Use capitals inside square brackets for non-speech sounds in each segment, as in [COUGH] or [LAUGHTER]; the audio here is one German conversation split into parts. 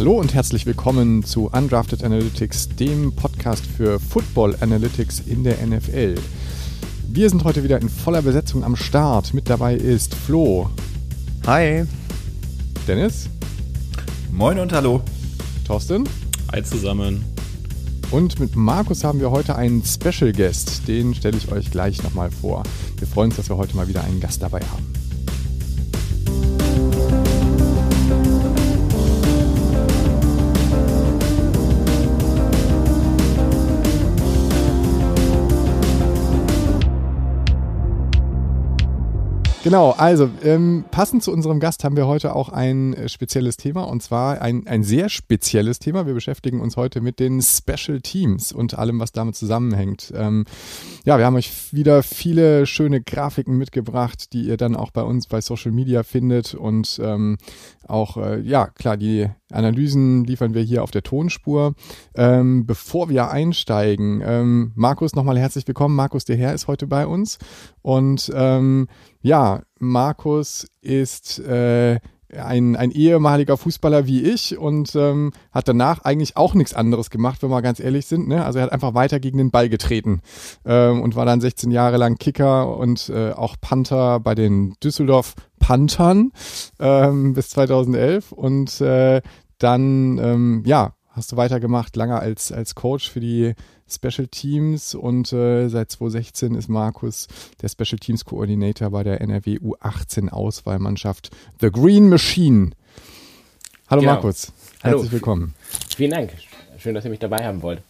Hallo und herzlich willkommen zu Undrafted Analytics, dem Podcast für Football Analytics in der NFL. Wir sind heute wieder in voller Besetzung am Start. Mit dabei ist Flo. Hi. Dennis. Moin und hallo. Thorsten. Hi zusammen. Und mit Markus haben wir heute einen Special Guest. Den stelle ich euch gleich nochmal vor. Wir freuen uns, dass wir heute mal wieder einen Gast dabei haben. Genau, also ähm, passend zu unserem Gast haben wir heute auch ein äh, spezielles Thema und zwar ein, ein sehr spezielles Thema. Wir beschäftigen uns heute mit den Special Teams und allem, was damit zusammenhängt. Ähm, ja, wir haben euch wieder viele schöne Grafiken mitgebracht, die ihr dann auch bei uns bei Social Media findet und ähm, auch, äh, ja, klar, die Analysen liefern wir hier auf der Tonspur. Ähm, bevor wir einsteigen, ähm, Markus, nochmal herzlich willkommen. Markus der Herr ist heute bei uns. Und ähm, ja, Markus ist äh, ein, ein ehemaliger Fußballer wie ich und ähm, hat danach eigentlich auch nichts anderes gemacht, wenn wir ganz ehrlich sind. Ne? Also er hat einfach weiter gegen den Ball getreten ähm, und war dann 16 Jahre lang Kicker und äh, auch Panther bei den Düsseldorf Panthern ähm, bis 2011 und äh, dann ähm, ja hast du weitergemacht, lange als, als Coach für die Special Teams und äh, seit 2016 ist Markus der Special Teams Coordinator bei der NRW U18 Auswahlmannschaft The Green Machine. Hallo genau. Markus, herzlich Hallo. willkommen. Vielen Dank, schön, dass ihr mich dabei haben wollt.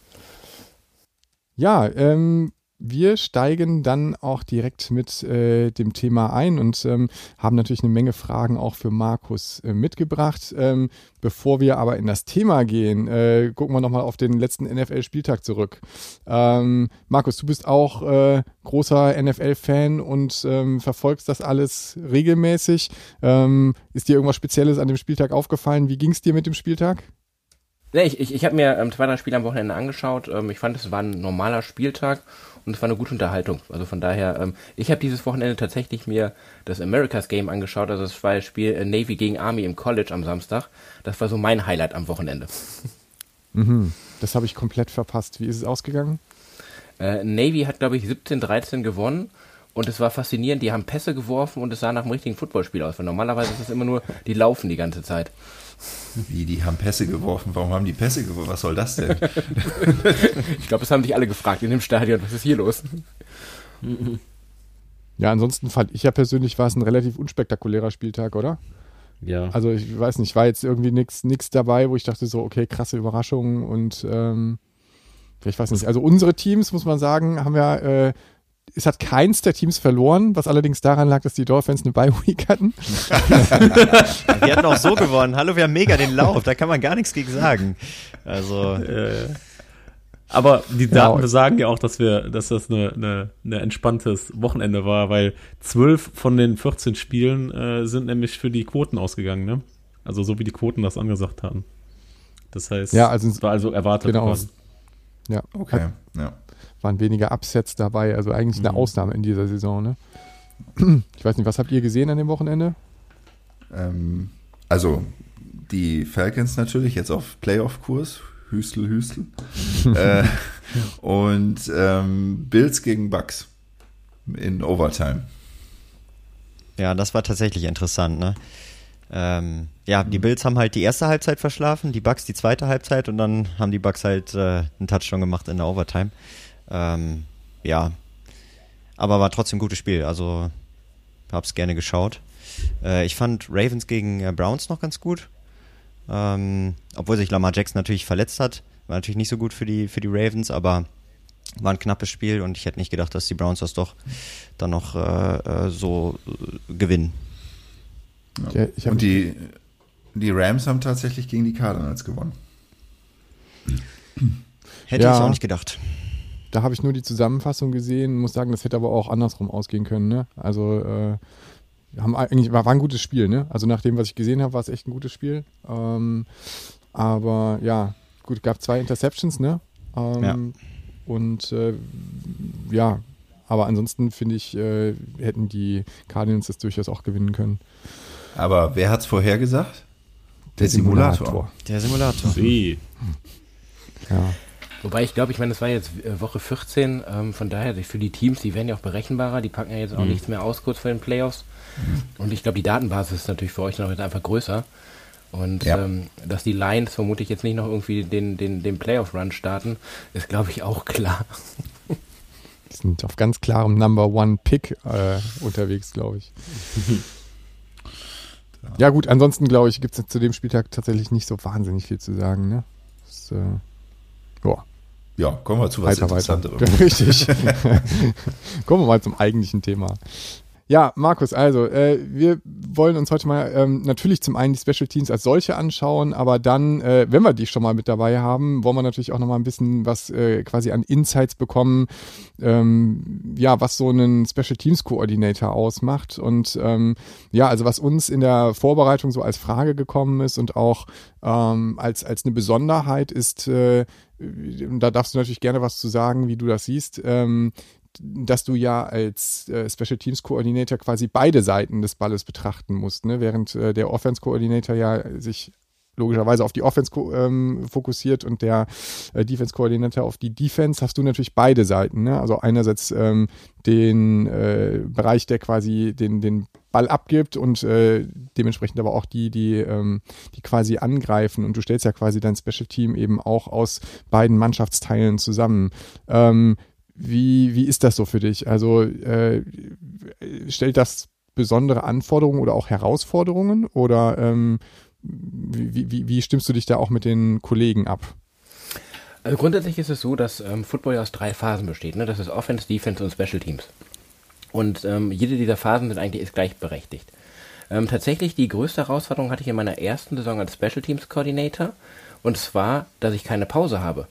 Ja, ähm, wir steigen dann auch direkt mit äh, dem Thema ein und ähm, haben natürlich eine Menge Fragen auch für Markus äh, mitgebracht. Ähm, bevor wir aber in das Thema gehen, äh, gucken wir nochmal auf den letzten NFL-Spieltag zurück. Ähm, Markus, du bist auch äh, großer NFL-Fan und ähm, verfolgst das alles regelmäßig. Ähm, ist dir irgendwas Spezielles an dem Spieltag aufgefallen? Wie ging es dir mit dem Spieltag? Nee, ich, ich, ich habe mir ähm, zwei, drei Spiele am Wochenende angeschaut. Ähm, ich fand, es war ein normaler Spieltag und es war eine gute Unterhaltung. Also von daher, ähm, ich habe dieses Wochenende tatsächlich mir das Americas Game angeschaut, also das war das Spiel äh, Navy gegen Army im College am Samstag. Das war so mein Highlight am Wochenende. [LAUGHS] Mhm. Das habe ich komplett verpasst. Wie ist es ausgegangen? Äh, Navy hat, glaube ich, 17-13 gewonnen. Und es war faszinierend, die haben Pässe geworfen und es sah nach einem richtigen Footballspiel aus. Weil normalerweise ist es immer nur, die laufen die ganze Zeit. Wie, die haben Pässe geworfen? Warum haben die Pässe geworfen? Was soll das denn? [LAUGHS] ich glaube, das haben sich alle gefragt in dem Stadion. Was ist hier los? Ja, ansonsten fand ich ja persönlich, war es ein relativ unspektakulärer Spieltag, oder? Ja. Also ich weiß nicht, war jetzt irgendwie nichts dabei, wo ich dachte so, okay, krasse Überraschung und ähm, ich weiß nicht. Also unsere Teams, muss man sagen, haben ja äh, es hat keins der Teams verloren, was allerdings daran lag, dass die Dolphins eine Bye-Week hatten. [LAUGHS] wir hatten auch so gewonnen. Hallo, wir haben mega den Lauf, da kann man gar nichts gegen sagen. Also. Äh, aber die Daten ja. sagen ja auch, dass wir, dass das eine, eine, eine entspanntes Wochenende war, weil zwölf von den 14 Spielen äh, sind nämlich für die Quoten ausgegangen, ne? Also so wie die Quoten das angesagt haben. Das heißt, ja, also, es war also erwartet genau. worden. Ja, okay. Hat, ja waren weniger Upsets dabei. Also eigentlich eine mhm. Ausnahme in dieser Saison. Ne? [CLEARS THROAT] Ich weiß nicht, was habt ihr gesehen an dem Wochenende? Ähm, also die Falcons natürlich jetzt auf Playoff-Kurs. Hüstel, Hüstel. [LAUGHS] äh, und ähm, Bills gegen Bucks in Overtime. Ja, das war tatsächlich interessant, ne? Ähm, ja, die Bills haben halt die erste Halbzeit verschlafen, die Bucks die zweite Halbzeit und dann haben die Bucks halt äh, einen Touchdown gemacht in der Overtime. Ähm, ja, aber war trotzdem ein gutes Spiel. Also hab's gerne geschaut. Äh, ich fand Ravens gegen äh, Browns noch ganz gut. Ähm, obwohl sich Lamar Jackson natürlich verletzt hat. War natürlich nicht so gut für die, für die Ravens, aber war ein knappes Spiel und ich hätte nicht gedacht, dass die Browns das doch dann noch äh, äh so äh, gewinnen. Ja. und die, die Rams haben tatsächlich gegen die Cardinals gewonnen. Hätte ja. ich auch nicht gedacht da habe ich nur die Zusammenfassung gesehen, muss sagen, das hätte aber auch andersrum ausgehen können. Ne? Also äh, haben eigentlich war, war ein gutes Spiel. Ne? Also nach dem, was ich gesehen habe, war es echt ein gutes Spiel. Ähm, aber ja, gut, gab zwei Interceptions, ne? Ähm, ja. Und äh, ja, aber ansonsten finde ich, äh, hätten die Cardinals das durchaus auch gewinnen können. Aber wer hat es vorhergesagt? Der, Simulator. Der Simulator. Sie. Ja. Wobei ich glaube, ich meine, das war jetzt äh, Woche 14, ähm, von daher für die Teams, die werden ja auch berechenbarer, die packen ja jetzt auch mhm. nichts mehr aus kurz vor den Playoffs. Mhm. Und ich glaube, die Datenbasis ist natürlich für euch noch jetzt einfach größer. Und ja. ähm, dass die Lions vermutlich jetzt nicht noch irgendwie den, den, den Playoff-Run starten, ist, glaube ich, auch klar. Die sind auf ganz klarem Number One Pick äh, unterwegs, glaube ich. ja, gut, ansonsten, glaube ich, gibt es zu dem Spieltag tatsächlich nicht so wahnsinnig viel zu sagen. Ne? Das, äh, ja. Ja, kommen wir zu was weiter, Interessanterem. Weiter. [LAUGHS] Richtig. [LAUGHS] kommen wir mal zum eigentlichen Thema. Ja, Markus, also äh, wir wollen uns heute mal ähm, natürlich zum einen die Special Teams als solche anschauen, aber dann, äh, wenn wir die schon mal mit dabei haben, wollen wir natürlich auch noch mal ein bisschen was äh, quasi an Insights bekommen, ähm, ja, was so einen Special Teams Coordinator ausmacht und ähm, ja, also was uns in der Vorbereitung so als Frage gekommen ist und auch ähm, als als eine Besonderheit ist, äh, da darfst du natürlich gerne was zu sagen, wie du das siehst. Ähm, dass du ja als äh, Special Teams Coordinator quasi beide Seiten des Balles betrachten musst, ne? während äh, der Offense Coordinator ja sich logischerweise auf die Offense ähm, fokussiert und der äh, Defense Coordinator auf die Defense, hast du natürlich beide Seiten. Ne? Also einerseits ähm, den äh, Bereich, der quasi den, den Ball abgibt und äh, dementsprechend aber auch die, die, ähm, die quasi angreifen. Und du stellst ja quasi dein Special Team eben auch aus beiden Mannschaftsteilen zusammen. Ähm, wie, wie ist das so für dich? Also äh, stellt das besondere Anforderungen oder auch Herausforderungen oder ähm, wie, wie, wie stimmst du dich da auch mit den Kollegen ab? Also grundsätzlich ist es so, dass ähm, Football ja aus drei Phasen besteht. Ne? Das ist Offense, Defense und Special Teams. Und ähm, jede dieser Phasen sind eigentlich ist gleichberechtigt. Ähm, tatsächlich die größte Herausforderung hatte ich in meiner ersten Saison als Special Teams Coordinator. Und zwar, dass ich keine Pause habe.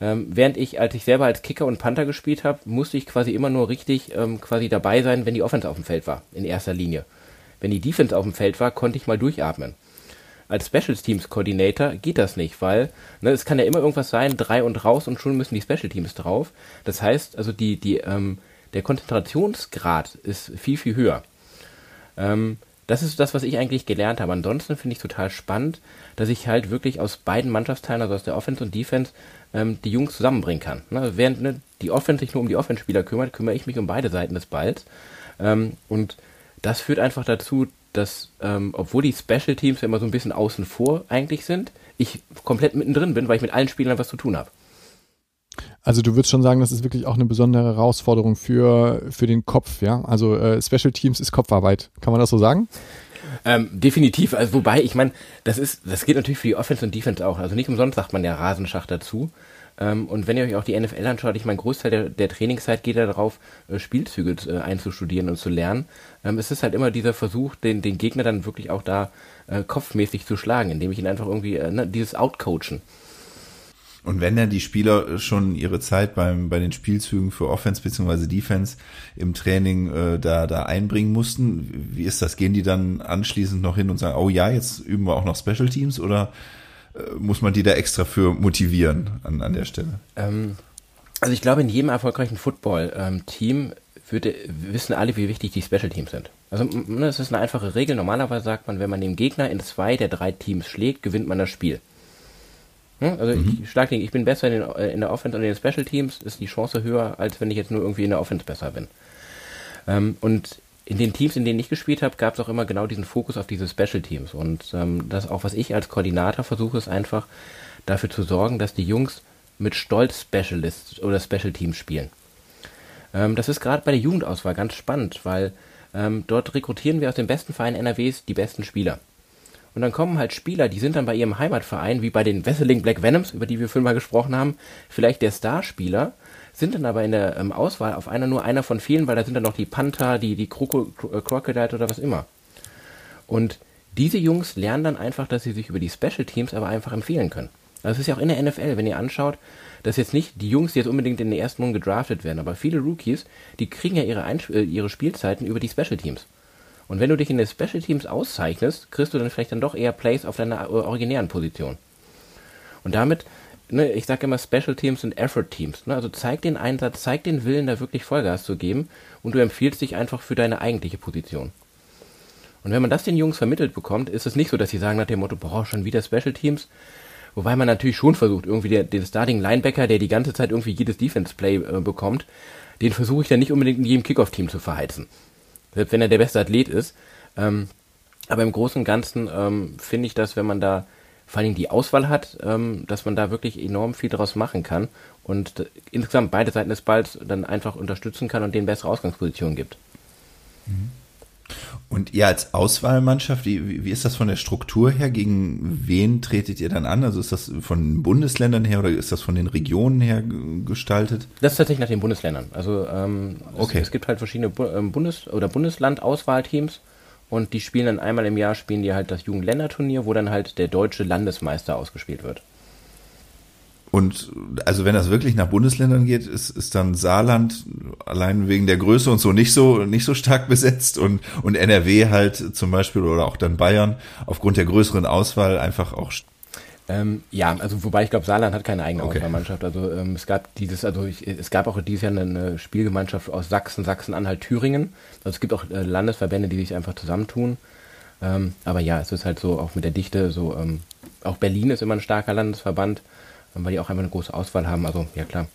Ähm, während ich, als ich selber als Kicker und Panther gespielt habe, musste ich quasi immer nur richtig ähm, quasi dabei sein, wenn die Offense auf dem Feld war, in erster Linie. Wenn die Defense auf dem Feld war, konnte ich mal durchatmen. Als Special Teams Coordinator geht das nicht, weil ne, es kann ja immer irgendwas sein, drei und raus und schon müssen die Special Teams drauf. Das heißt, also die, die, ähm, der Konzentrationsgrad ist viel, viel höher. Ähm, das ist das, was ich eigentlich gelernt habe. Ansonsten finde ich total spannend, dass ich halt wirklich aus beiden Mannschaftsteilen, also aus der Offense und Defense, ähm, die Jungs zusammenbringen kann. Ne? Während ne, die Offense sich nur um die Offense-Spieler kümmert, kümmere ich mich um beide Seiten des Balls. Ähm, und das führt einfach dazu, dass, ähm, obwohl die Special Teams ja immer so ein bisschen außen vor eigentlich sind, ich komplett mittendrin bin, weil ich mit allen Spielern was zu tun habe. Also du würdest schon sagen, das ist wirklich auch eine besondere Herausforderung für, für den Kopf, ja? Also äh, Special Teams ist Kopfarbeit. Kann man das so sagen? Ähm, definitiv. Also wobei, ich meine, das ist, das geht natürlich für die Offense und Defense auch. Also nicht umsonst sagt man ja Rasenschach dazu. Ähm, und wenn ihr euch auch die NFL anschaut, ich meine, Großteil der, der Trainingszeit geht ja darauf, äh, Spielzüge äh, einzustudieren und zu lernen. Ähm, es ist halt immer dieser Versuch, den, den Gegner dann wirklich auch da äh, kopfmäßig zu schlagen, indem ich ihn einfach irgendwie, äh, ne, dieses Outcoachen. Und wenn dann die Spieler schon ihre Zeit beim, bei den Spielzügen für Offense bzw. Defense im Training äh, da, da einbringen mussten, wie ist das? Gehen die dann anschließend noch hin und sagen, oh ja, jetzt üben wir auch noch Special Teams oder äh, muss man die da extra für motivieren an, an der Stelle? Ähm, also ich glaube, in jedem erfolgreichen Football-Team würde, wissen alle, wie wichtig die Special Teams sind. Also das ist eine einfache Regel. Normalerweise sagt man, wenn man den Gegner in zwei der drei Teams schlägt, gewinnt man das Spiel. Also mhm. ich schlag den, ich bin besser in, den, äh, in, der Offense und in den Special Teams, ist die Chance höher, als wenn ich jetzt nur irgendwie in der Offense besser bin. Ähm, und in den Teams, in denen ich gespielt habe, gab es auch immer genau diesen Fokus auf diese Special Teams. Und ähm, das auch, was ich als Koordinator versuche, ist einfach dafür zu sorgen, dass die Jungs mit Stolz Specialists oder Special Teams spielen. Ähm, das ist gerade bei der Jugendauswahl ganz spannend, weil ähm, dort rekrutieren wir aus den besten Vereinen NRWs die besten Spieler. Und dann kommen halt Spieler, die sind dann bei ihrem Heimatverein, wie bei den Wesseling Black Venoms, über die wir vorhin mal gesprochen haben, vielleicht der Starspieler, sind dann aber in der ähm, Auswahl auf einer nur einer von vielen, weil da sind dann noch die Panther, die, die äh, Crocodile oder was immer. Und diese Jungs lernen dann einfach, dass sie sich über die Special Teams aber einfach empfehlen können. Also es ist ja auch in der NFL, wenn ihr anschaut, dass jetzt nicht die Jungs, die jetzt unbedingt in den ersten Runden gedraftet werden, aber viele Rookies, die kriegen ja ihre, Einsp äh, ihre Spielzeiten über die Special Teams. Und wenn du dich in den Special Teams auszeichnest, kriegst du dann vielleicht dann doch eher Plays auf deiner originären Position. Und damit, ne, ich sage immer, Special Teams sind Effort Teams. Ne? Also zeig den Einsatz, zeig den Willen, da wirklich Vollgas zu geben und du empfiehlst dich einfach für deine eigentliche Position. Und wenn man das den Jungs vermittelt bekommt, ist es nicht so, dass sie sagen nach dem Motto, boah, schon wieder Special Teams. Wobei man natürlich schon versucht, irgendwie der, den Starting Linebacker, der die ganze Zeit irgendwie jedes Defense Play äh, bekommt, den versuche ich dann nicht unbedingt in jedem Kickoff-Team zu verheizen. Selbst wenn er der beste Athlet ist. Ähm, aber im Großen und Ganzen ähm, finde ich das, wenn man da vor allem die Auswahl hat, ähm, dass man da wirklich enorm viel daraus machen kann und äh, insgesamt beide Seiten des Balls dann einfach unterstützen kann und denen bessere Ausgangspositionen gibt. Mhm. Und ihr als Auswahlmannschaft, wie, wie ist das von der Struktur her? Gegen wen tretet ihr dann an? Also ist das von den Bundesländern her oder ist das von den Regionen her gestaltet? Das ist tatsächlich nach den Bundesländern. Also ähm, okay. es, es, gibt halt verschiedene ähm, Bundes- oder Bundesland-Auswahlteams und die spielen dann einmal im Jahr spielen die halt das Jugendländerturnier, wo dann halt der deutsche Landesmeister ausgespielt wird. Und also wenn das wirklich nach Bundesländern geht, ist, ist dann Saarland allein wegen der Größe und so nicht so nicht so stark besetzt und und NRW halt zum Beispiel oder auch dann Bayern aufgrund der größeren Auswahl einfach auch. Ähm, ja, also wobei ich glaube, Saarland hat keine eigene okay. Auswahlmannschaft. Also ähm, es gab dieses, also ich, es gab auch dieses Jahr eine, eine Spielgemeinschaft aus Sachsen, Sachsen-Anhalt, Thüringen. Also es gibt auch äh, Landesverbände, die sich einfach zusammentun. Ähm, aber ja, es ist halt so auch mit der Dichte so. Ähm, auch Berlin ist immer ein starker Landesverband weil die auch einfach eine große Auswahl haben. Also ja klar.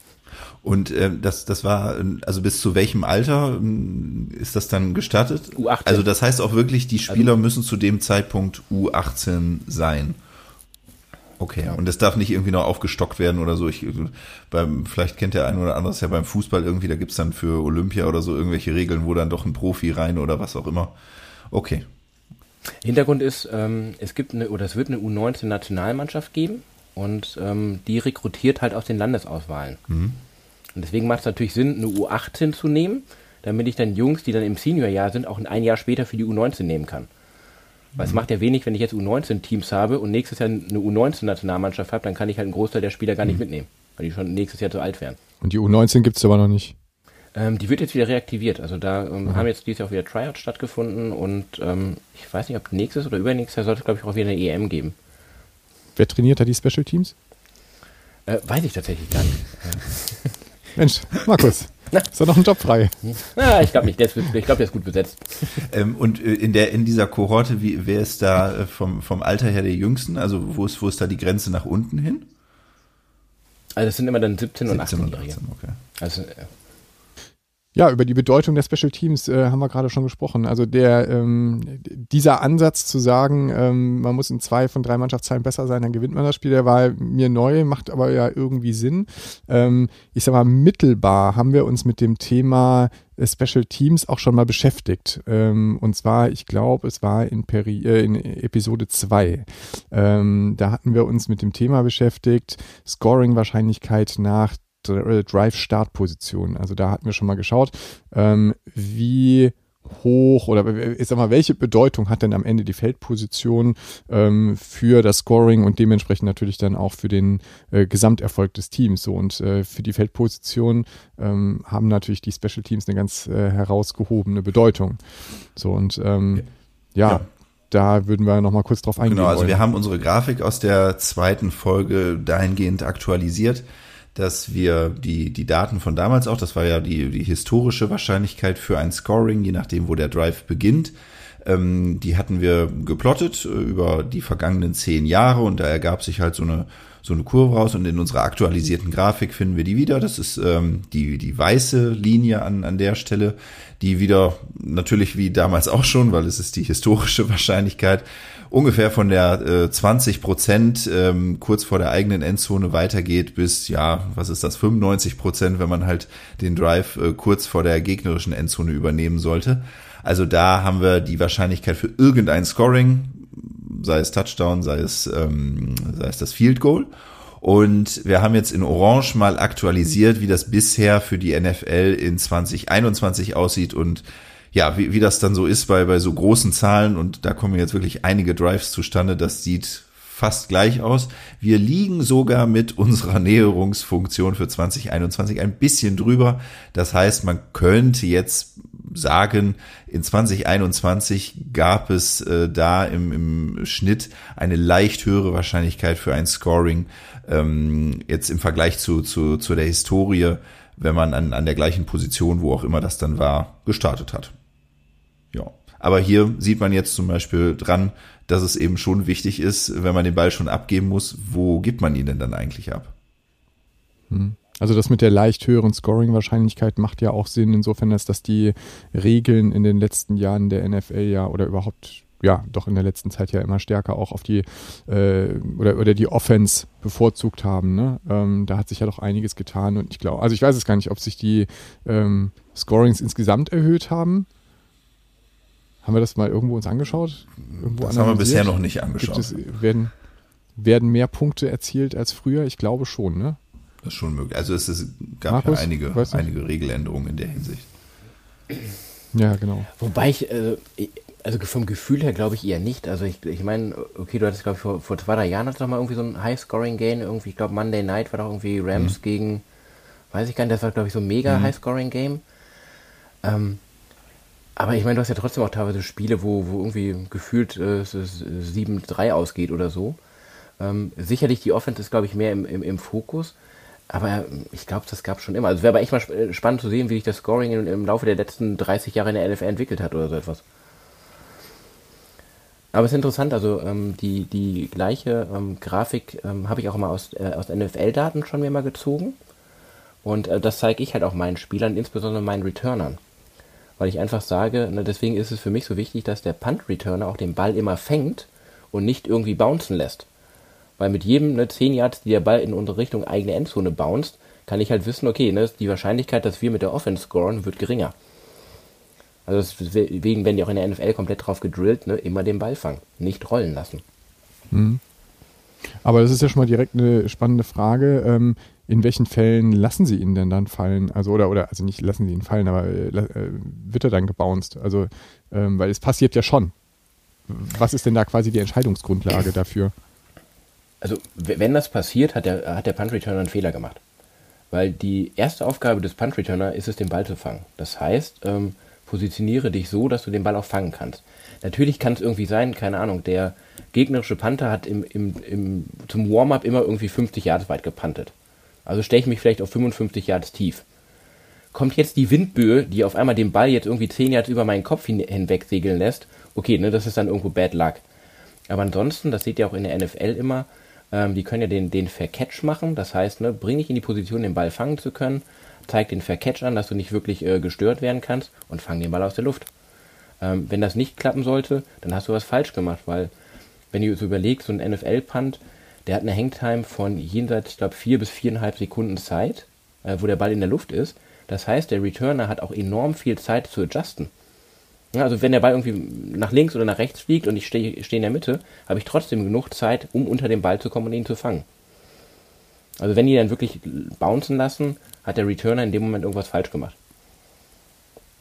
Und äh, das, das war, also bis zu welchem Alter äh, ist das dann gestattet? U18. Also das heißt auch wirklich, die Spieler also, müssen zu dem Zeitpunkt U18 sein. Okay, ja. und das darf nicht irgendwie noch aufgestockt werden oder so. Ich, beim, vielleicht kennt der eine oder andere es ja beim Fußball irgendwie, da gibt's dann für Olympia oder so irgendwelche Regeln, wo dann doch ein Profi rein oder was auch immer. Okay. Hintergrund ist, ähm, es gibt eine, oder es wird eine U19-Nationalmannschaft geben und ähm, die rekrutiert halt aus den Landesauswahlen. Mhm. Und deswegen macht es natürlich Sinn, eine U18 zu nehmen, damit ich dann Jungs, die dann im Seniorjahr sind, auch ein Jahr später für die U19 nehmen kann. Weil mhm. es macht ja wenig, wenn ich jetzt U19-Teams habe und nächstes Jahr eine U19-Nationalmannschaft habe, dann kann ich halt einen Großteil der Spieler gar nicht mhm. mitnehmen, weil die schon nächstes Jahr zu alt wären. Und die U19 gibt es aber noch nicht. Ähm, die wird jetzt wieder reaktiviert. Also da ähm, mhm. haben jetzt dieses Jahr auch wieder Tryouts stattgefunden und ähm, ich weiß nicht, ob nächstes oder übernächstes Jahr sollte es, glaube ich, auch wieder eine EM geben. Wer trainiert da die Special Teams? Äh, weiß ich tatsächlich gar nicht. [LAUGHS] Mensch, Markus, ist da noch ein Job frei? Na, ich glaube nicht, der ist, ich glaube, der ist gut besetzt. Ähm, und äh, in der in dieser Kohorte, wie, wer ist da äh, vom, vom Alter her der Jüngsten? Also wo ist, wo ist da die Grenze nach unten hin? Also es sind immer dann 17, 17 und 18-Jährige. Okay. Also, ja. Über die Bedeutung der Special Teams äh, haben wir gerade schon gesprochen. Also der ähm, dieser Ansatz zu sagen, ähm, man muss in zwei von drei Mannschaftsteilen besser sein, dann gewinnt man das Spiel, der war mir neu, macht aber ja irgendwie Sinn. Ähm, ich sag mal, mittelbar haben wir uns mit dem Thema äh, Special Teams auch schon mal beschäftigt. Ähm, und zwar, ich glaube, es war in, Peri äh, in Episode 2. Ähm, da hatten wir uns mit dem Thema beschäftigt, Scoring-Wahrscheinlichkeit nach Drive-Startposition. Also da hatten wir schon mal geschaut, ähm, wie hoch oder ich sag mal, welche Bedeutung hat denn am Ende die Feldposition ähm, für das Scoring und dementsprechend natürlich dann auch für den äh, Gesamterfolg des Teams. So und äh, für die Feldposition ähm, haben natürlich die Special Teams eine ganz äh, herausgehobene Bedeutung. So und ähm, ja. ja. Da würden wir nochmal kurz drauf eingehen. Genau, also wollen. wir haben unsere Grafik aus der zweiten Folge dahingehend aktualisiert dass wir die, die Daten von damals auch, das war ja die, die historische Wahrscheinlichkeit für ein Scoring, je nachdem, wo der Drive beginnt, ähm, die hatten wir geplottet äh, über die vergangenen zehn Jahre und da ergab sich halt so eine, so eine Kurve raus und in unserer aktualisierten Grafik finden wir die wieder. Das ist ähm, die, die weiße Linie an, an der Stelle, die wieder natürlich wie damals auch schon, weil es ist die historische [LAUGHS] Wahrscheinlichkeit, ungefähr von der äh, 20 Prozent ähm, kurz vor der eigenen Endzone weitergeht bis, ja, was ist das, 95 Prozent, wenn man halt den Drive äh, kurz vor der gegnerischen Endzone übernehmen sollte. Also da haben wir die Wahrscheinlichkeit für irgendein Scoring, sei es Touchdown, sei es, ähm, sei es das Field Goal. Und wir haben jetzt in Orange mal aktualisiert, wie das bisher für die NFL in 2021 aussieht und ja, wie, wie das dann so ist bei, bei so großen Zahlen und da kommen jetzt wirklich einige Drives zustande, das sieht fast gleich aus. Wir liegen sogar mit unserer Näherungsfunktion für 2021 ein bisschen drüber. Das heißt, man könnte jetzt sagen, in 2021 gab es äh, da im, im Schnitt eine leicht höhere Wahrscheinlichkeit für ein Scoring, ähm, jetzt im Vergleich zu, zu, zu der Historie, wenn man an, an der gleichen Position, wo auch immer das dann war, gestartet hat. Ja. Aber hier sieht man jetzt zum Beispiel dran, dass es eben schon wichtig ist, wenn man den Ball schon abgeben muss, wo gibt man ihn denn dann eigentlich ab? Hm. Also das mit der leicht höheren Scoring-Wahrscheinlichkeit macht ja auch Sinn, insofern, dass das die Regeln in den letzten Jahren der NFL ja oder überhaupt ja doch in der letzten Zeit ja immer stärker auch auf die äh, oder, oder die Offense bevorzugt haben. Ne? Ähm, da hat sich ja doch einiges getan und ich glaube, also ich weiß es gar nicht, ob sich die ähm, Scorings insgesamt erhöht haben. Haben wir das mal irgendwo uns angeschaut? Irgendwo das haben wir bisher noch nicht angeschaut. Es, werden, werden mehr Punkte erzielt als früher? Ich glaube schon, ne? Das ist schon möglich. Also es ist, gab Markus, ja einige, einige Regeländerungen in der Hinsicht. Ja, genau. Wobei ich, äh, also vom Gefühl her glaube ich eher nicht. Also ich, ich meine, okay, du hattest, glaube ich, vor, vor zwei, drei Jahren hattest du mal irgendwie so ein High-Scoring-Game. Irgendwie, ich glaube, Monday Night war doch irgendwie Rams mhm. gegen, weiß ich gar nicht, das war, glaube ich, so ein mega mhm. High-Scoring-Game. Ähm, aber ich meine, du hast ja trotzdem auch teilweise Spiele, wo, wo irgendwie gefühlt äh, es 7-3 ausgeht oder so. Ähm, sicherlich die Offense ist, glaube ich, mehr im, im, im Fokus. Aber ich glaube, das gab es schon immer. Also wäre aber echt mal äh, spannend zu sehen, wie sich das Scoring im, im Laufe der letzten 30 Jahre in der NFL entwickelt hat oder so etwas. Aber es ist interessant, also ähm, die, die gleiche ähm, Grafik ähm, habe ich auch mal aus, äh, aus NFL-Daten schon mir mal gezogen. Und äh, das zeige ich halt auch meinen Spielern, insbesondere meinen Returnern. Weil ich einfach sage, ne, deswegen ist es für mich so wichtig, dass der Punt-Returner auch den Ball immer fängt und nicht irgendwie bouncen lässt. Weil mit jedem ne, 10 Yards, die der Ball in unsere Richtung eigene Endzone bounced, kann ich halt wissen, okay, ne, die Wahrscheinlichkeit, dass wir mit der Offense scoren, wird geringer. Also deswegen werden die auch in der NFL komplett drauf gedrillt, ne, immer den Ball fangen, nicht rollen lassen. Mhm. Aber das ist ja schon mal direkt eine spannende Frage. Ähm, in welchen Fällen lassen sie ihn denn dann fallen? Also, oder, oder, also nicht lassen sie ihn fallen, aber äh, äh wird er dann gebounced? Also, ähm, weil es passiert ja schon. Was ist denn da quasi die Entscheidungsgrundlage dafür? also wenn das passiert, hat der, hat der Punt Returner einen Fehler gemacht. Weil die erste Aufgabe des Punt Returner ist es, den Ball zu fangen. Das heißt, ähm, positioniere dich so, dass du den Ball auch fangen kannst. Natürlich kann es irgendwie sein, keine Ahnung, der gegnerische Panther hat im, im, im, zum Warm-up immer irgendwie 50 Yards weit gepantet. Also stelle ich mich vielleicht auf 55 Yards tief. Kommt jetzt die Windböe, die auf einmal den Ball jetzt irgendwie 10 Yards über meinen Kopf hin, hinweg segeln lässt, okay, ne, das ist dann irgendwo Bad Luck. Aber ansonsten, das seht ihr auch in der NFL immer, ähm, die können ja den, den Vercatch machen. Das heißt, ne, bring dich in die Position, den Ball fangen zu können. Zeig den Vercatch an, dass du nicht wirklich äh, gestört werden kannst und fang den Ball aus der Luft. Ähm, wenn das nicht klappen sollte, dann hast du was falsch gemacht, weil wenn du so überlegst, so ein NFL-Punt, der hat eine Hangtime von jenseits, ich glaube, vier bis viereinhalb Sekunden Zeit, äh, wo der Ball in der Luft ist. Das heißt, der Returner hat auch enorm viel Zeit zu adjusten. Ja, also wenn der Ball irgendwie nach links oder nach rechts fliegt und ich stehe steh in der Mitte, habe ich trotzdem genug Zeit, um unter den Ball zu kommen und ihn zu fangen. Also wenn die dann wirklich bouncen lassen, hat der Returner in dem Moment irgendwas falsch gemacht.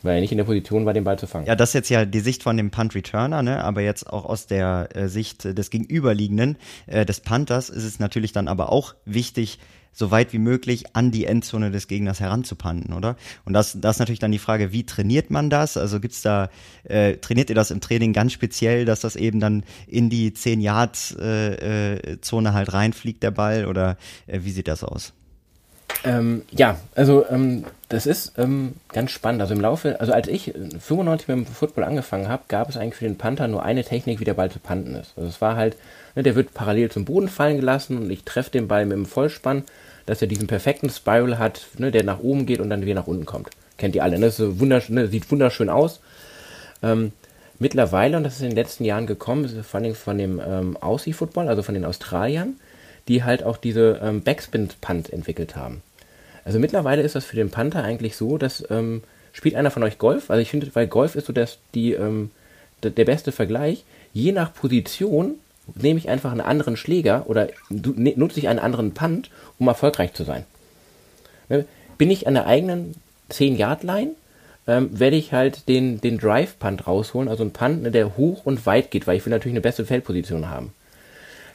Weil er nicht in der Position war, den Ball zu fangen. Ja, das ist jetzt ja die Sicht von dem Punt-Returner, ne? aber jetzt auch aus der äh, Sicht des Gegenüberliegenden, äh, des Panthers, ist es natürlich dann aber auch wichtig, so weit wie möglich an die Endzone des Gegners heranzupanten, oder? Und das, das ist natürlich dann die Frage, wie trainiert man das? Also gibt's da, äh, trainiert ihr das im Training ganz speziell, dass das eben dann in die 10-Yard-Zone äh, halt reinfliegt, der Ball, oder äh, wie sieht das aus? Ähm, ja, also ähm, das ist ähm, ganz spannend. Also im Laufe, also als ich 95 mit dem Football angefangen habe, gab es eigentlich für den Panther nur eine Technik, wie der Ball zu panten ist. Also es war halt, ne, der wird parallel zum Boden fallen gelassen und ich treffe den Ball mit dem Vollspann dass er diesen perfekten Spiral hat, ne, der nach oben geht und dann wieder nach unten kommt. Kennt ihr alle, ne? Das wunderschön, ne? sieht wunderschön aus. Ähm, mittlerweile, und das ist in den letzten Jahren gekommen, vor allem von dem ähm, Aussie-Football, also von den Australiern, die halt auch diese ähm, Backspin-Punt entwickelt haben. Also mittlerweile ist das für den Panther eigentlich so, dass ähm, spielt einer von euch Golf, also ich finde, weil Golf ist so das, die, ähm, der beste Vergleich, je nach Position nehme ich einfach einen anderen Schläger oder ne, nutze ich einen anderen Punt, um erfolgreich zu sein. Ne, bin ich an der eigenen 10-Yard-Line, ähm, werde ich halt den, den Drive-Punt rausholen, also einen Punt, ne, der hoch und weit geht, weil ich will natürlich eine bessere Feldposition haben.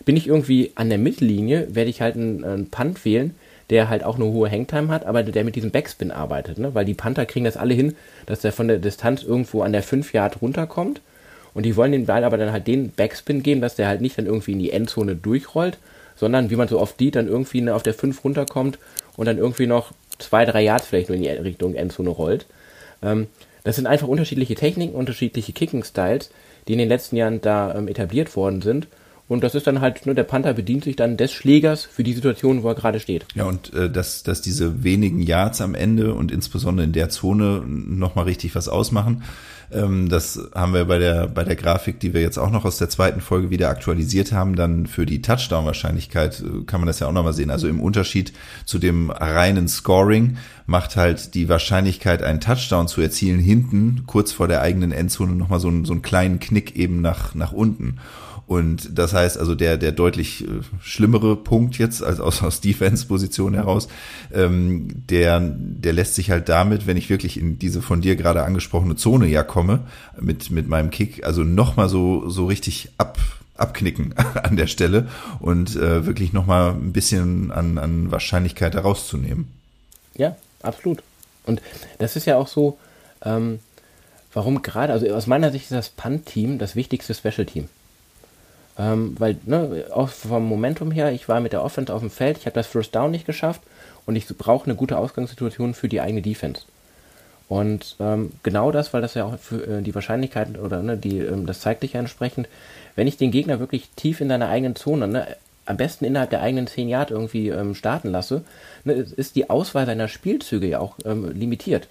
Bin ich irgendwie an der Mittellinie, werde ich halt einen, einen Punt wählen, der halt auch eine hohe Hangtime hat, aber der mit diesem Backspin arbeitet, ne? weil die Panther kriegen das alle hin, dass der von der Distanz irgendwo an der 5 Yard runterkommt und die wollen den Ball aber dann halt den Backspin geben, dass der halt nicht dann irgendwie in die Endzone durchrollt, sondern wie man so oft sieht, dann irgendwie ne, auf der 5 runterkommt und dann irgendwie noch zwei, drei Yards vielleicht nur in die Richtung Endzone rollt. Ähm, Das sind einfach unterschiedliche Techniken, unterschiedliche Kicking-Styles, die in den letzten Jahren da ähm, etabliert worden sind. Und das ist dann halt, ne, der Panther bedient sich dann des Schlägers für die Situation, wo er gerade steht. Ja, und äh, dass, dass diese wenigen Yards am Ende und insbesondere in der Zone nochmal richtig was ausmachen. Ähm, das haben wir bei der, bei der Grafik, die wir jetzt auch noch aus der zweiten Folge wieder aktualisiert haben, dann für die Touchdown-Wahrscheinlichkeit äh, kann man das ja auch nochmal sehen. Also im Unterschied zu dem reinen Scoring macht halt die Wahrscheinlichkeit, einen Touchdown zu erzielen, hinten kurz vor der eigenen Endzone nochmal so, einen, so einen kleinen Knick eben nach, nach unten. Und das heißt also der, der deutlich äh, schlimmere Punkt jetzt, als aus, aus Defense-Position heraus, ähm, der, der lässt sich halt damit, wenn ich wirklich in diese von dir gerade angesprochene Zone ja komme, mit, mit meinem Kick, also nochmal so, so richtig ab, abknicken [LAUGHS] an der Stelle und äh, wirklich nochmal ein bisschen an, an Wahrscheinlichkeit herauszunehmen. Ja, absolut. Und das ist ja auch so, ähm, warum gerade, also aus meiner Sicht ist das Punt-Team das wichtigste Special-Team. Ähm, weil, ne, auch vom Momentum her, ich war mit der Offense auf dem Feld, ich habe das First Down nicht geschafft und ich brauche eine gute Ausgangssituation für die eigene Defense. Und ähm, genau das, weil das ja auch für äh, die Wahrscheinlichkeit oder ne, die, ähm, das zeigt dich ja entsprechend, wenn ich den Gegner wirklich tief in deiner eigenen Zone, ne, am besten innerhalb der eigenen 10 Yard irgendwie ähm, starten lasse, ne, ist die Auswahl seiner Spielzüge ja auch ähm, limitiert.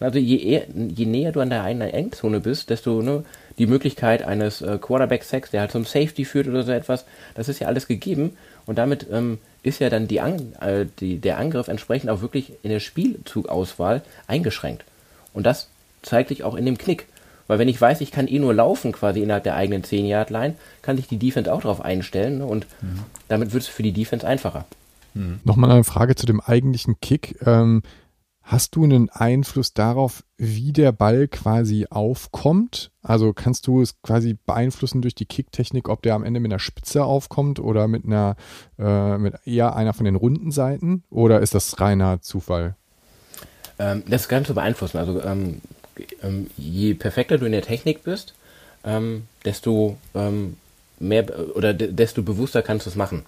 Also je, eher, je näher du an der eigenen Engzone bist, desto ne, die Möglichkeit eines äh, Quarterback-Sacks, der halt zum Safety führt oder so etwas, das ist ja alles gegeben. Und damit ähm, ist ja dann die, An äh, die, der Angriff entsprechend auch wirklich in der Spielzugauswahl eingeschränkt. Und das zeigt sich auch in dem Knick. Weil wenn ich weiß, ich kann eh nur laufen quasi innerhalb der eigenen 10-Yard-Line, kann sich die Defense auch darauf einstellen ne? und mhm. damit wird es für die Defense einfacher. Mhm. Nochmal eine Frage zu dem eigentlichen Kick. Ähm, Hast du einen Einfluss darauf, wie der Ball quasi aufkommt? Also kannst du es quasi beeinflussen durch die Kicktechnik, ob der am Ende mit einer Spitze aufkommt oder mit einer, äh, mit eher einer von den runden Seiten? Oder ist das reiner Zufall? Ähm, das kannst du beeinflussen. Also ähm, ähm, je perfekter du in der Technik bist, ähm, desto ähm, mehr oder desto bewusster kannst du es machen.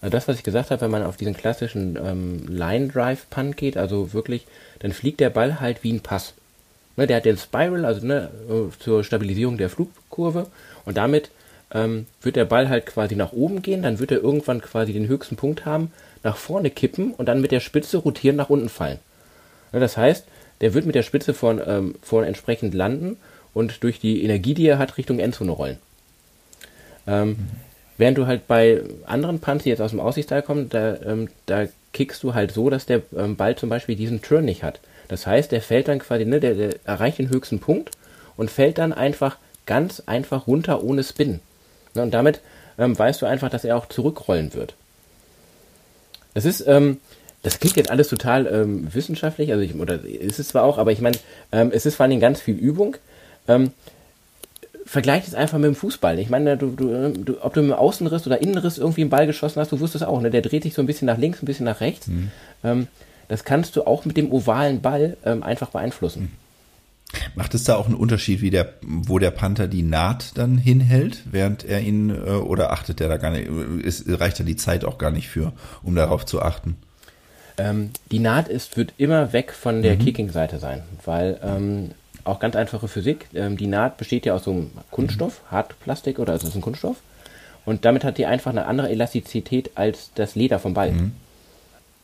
Also das, was ich gesagt habe, wenn man auf diesen klassischen ähm, Line Drive Punt geht, also wirklich, dann fliegt der Ball halt wie ein Pass. Ne, der hat den Spiral, also ne, zur Stabilisierung der Flugkurve und damit ähm, wird der Ball halt quasi nach oben gehen, dann wird er irgendwann quasi den höchsten Punkt haben, nach vorne kippen und dann mit der Spitze rotieren nach unten fallen. Ne, das heißt, der wird mit der Spitze vorn, ähm, vorn entsprechend landen und durch die Energie, die er hat, Richtung Endzone rollen. Ähm, mhm. Während du halt bei anderen Punts, die jetzt aus dem Aussichtsteil kommen, da, ähm, da kickst du halt so, dass der ähm, Ball zum Beispiel diesen Turn nicht hat. Das heißt, der fällt dann quasi, ne, der, der erreicht den höchsten Punkt und fällt dann einfach ganz einfach runter ohne Spin. Ne, und damit ähm, weißt du einfach, dass er auch zurückrollen wird. Das ist, ähm, das klingt jetzt alles total ähm, wissenschaftlich, also ich, oder ist es zwar auch, aber ich meine, ähm, es ist vor allem ganz viel Übung. Ähm, vergleich es einfach mit dem Fußball. Ich meine, du, du, du, ob du mit dem Außenriss oder Innenriss irgendwie einen Ball geschossen hast, du wusstest auch, ne? der dreht sich so ein bisschen nach links, ein bisschen nach rechts. Mhm. Ähm, das kannst du auch mit dem ovalen Ball ähm, einfach beeinflussen. Mhm. Macht es da auch einen Unterschied, wie der, wo der Panther die Naht dann hinhält, während er ihn, äh, oder achtet der da gar nicht, ist, reicht da die Zeit auch gar nicht für, um darauf zu achten? Ähm, die Naht ist, wird immer weg von der mhm. Kicking-Seite sein, weil ähm, auch ganz einfache Physik. Ähm, die Naht besteht ja aus so einem Kunststoff, mhm. Hartplastik oder also es ist ein Kunststoff. Und damit hat die einfach eine andere Elastizität als das Leder vom Ball. Mhm.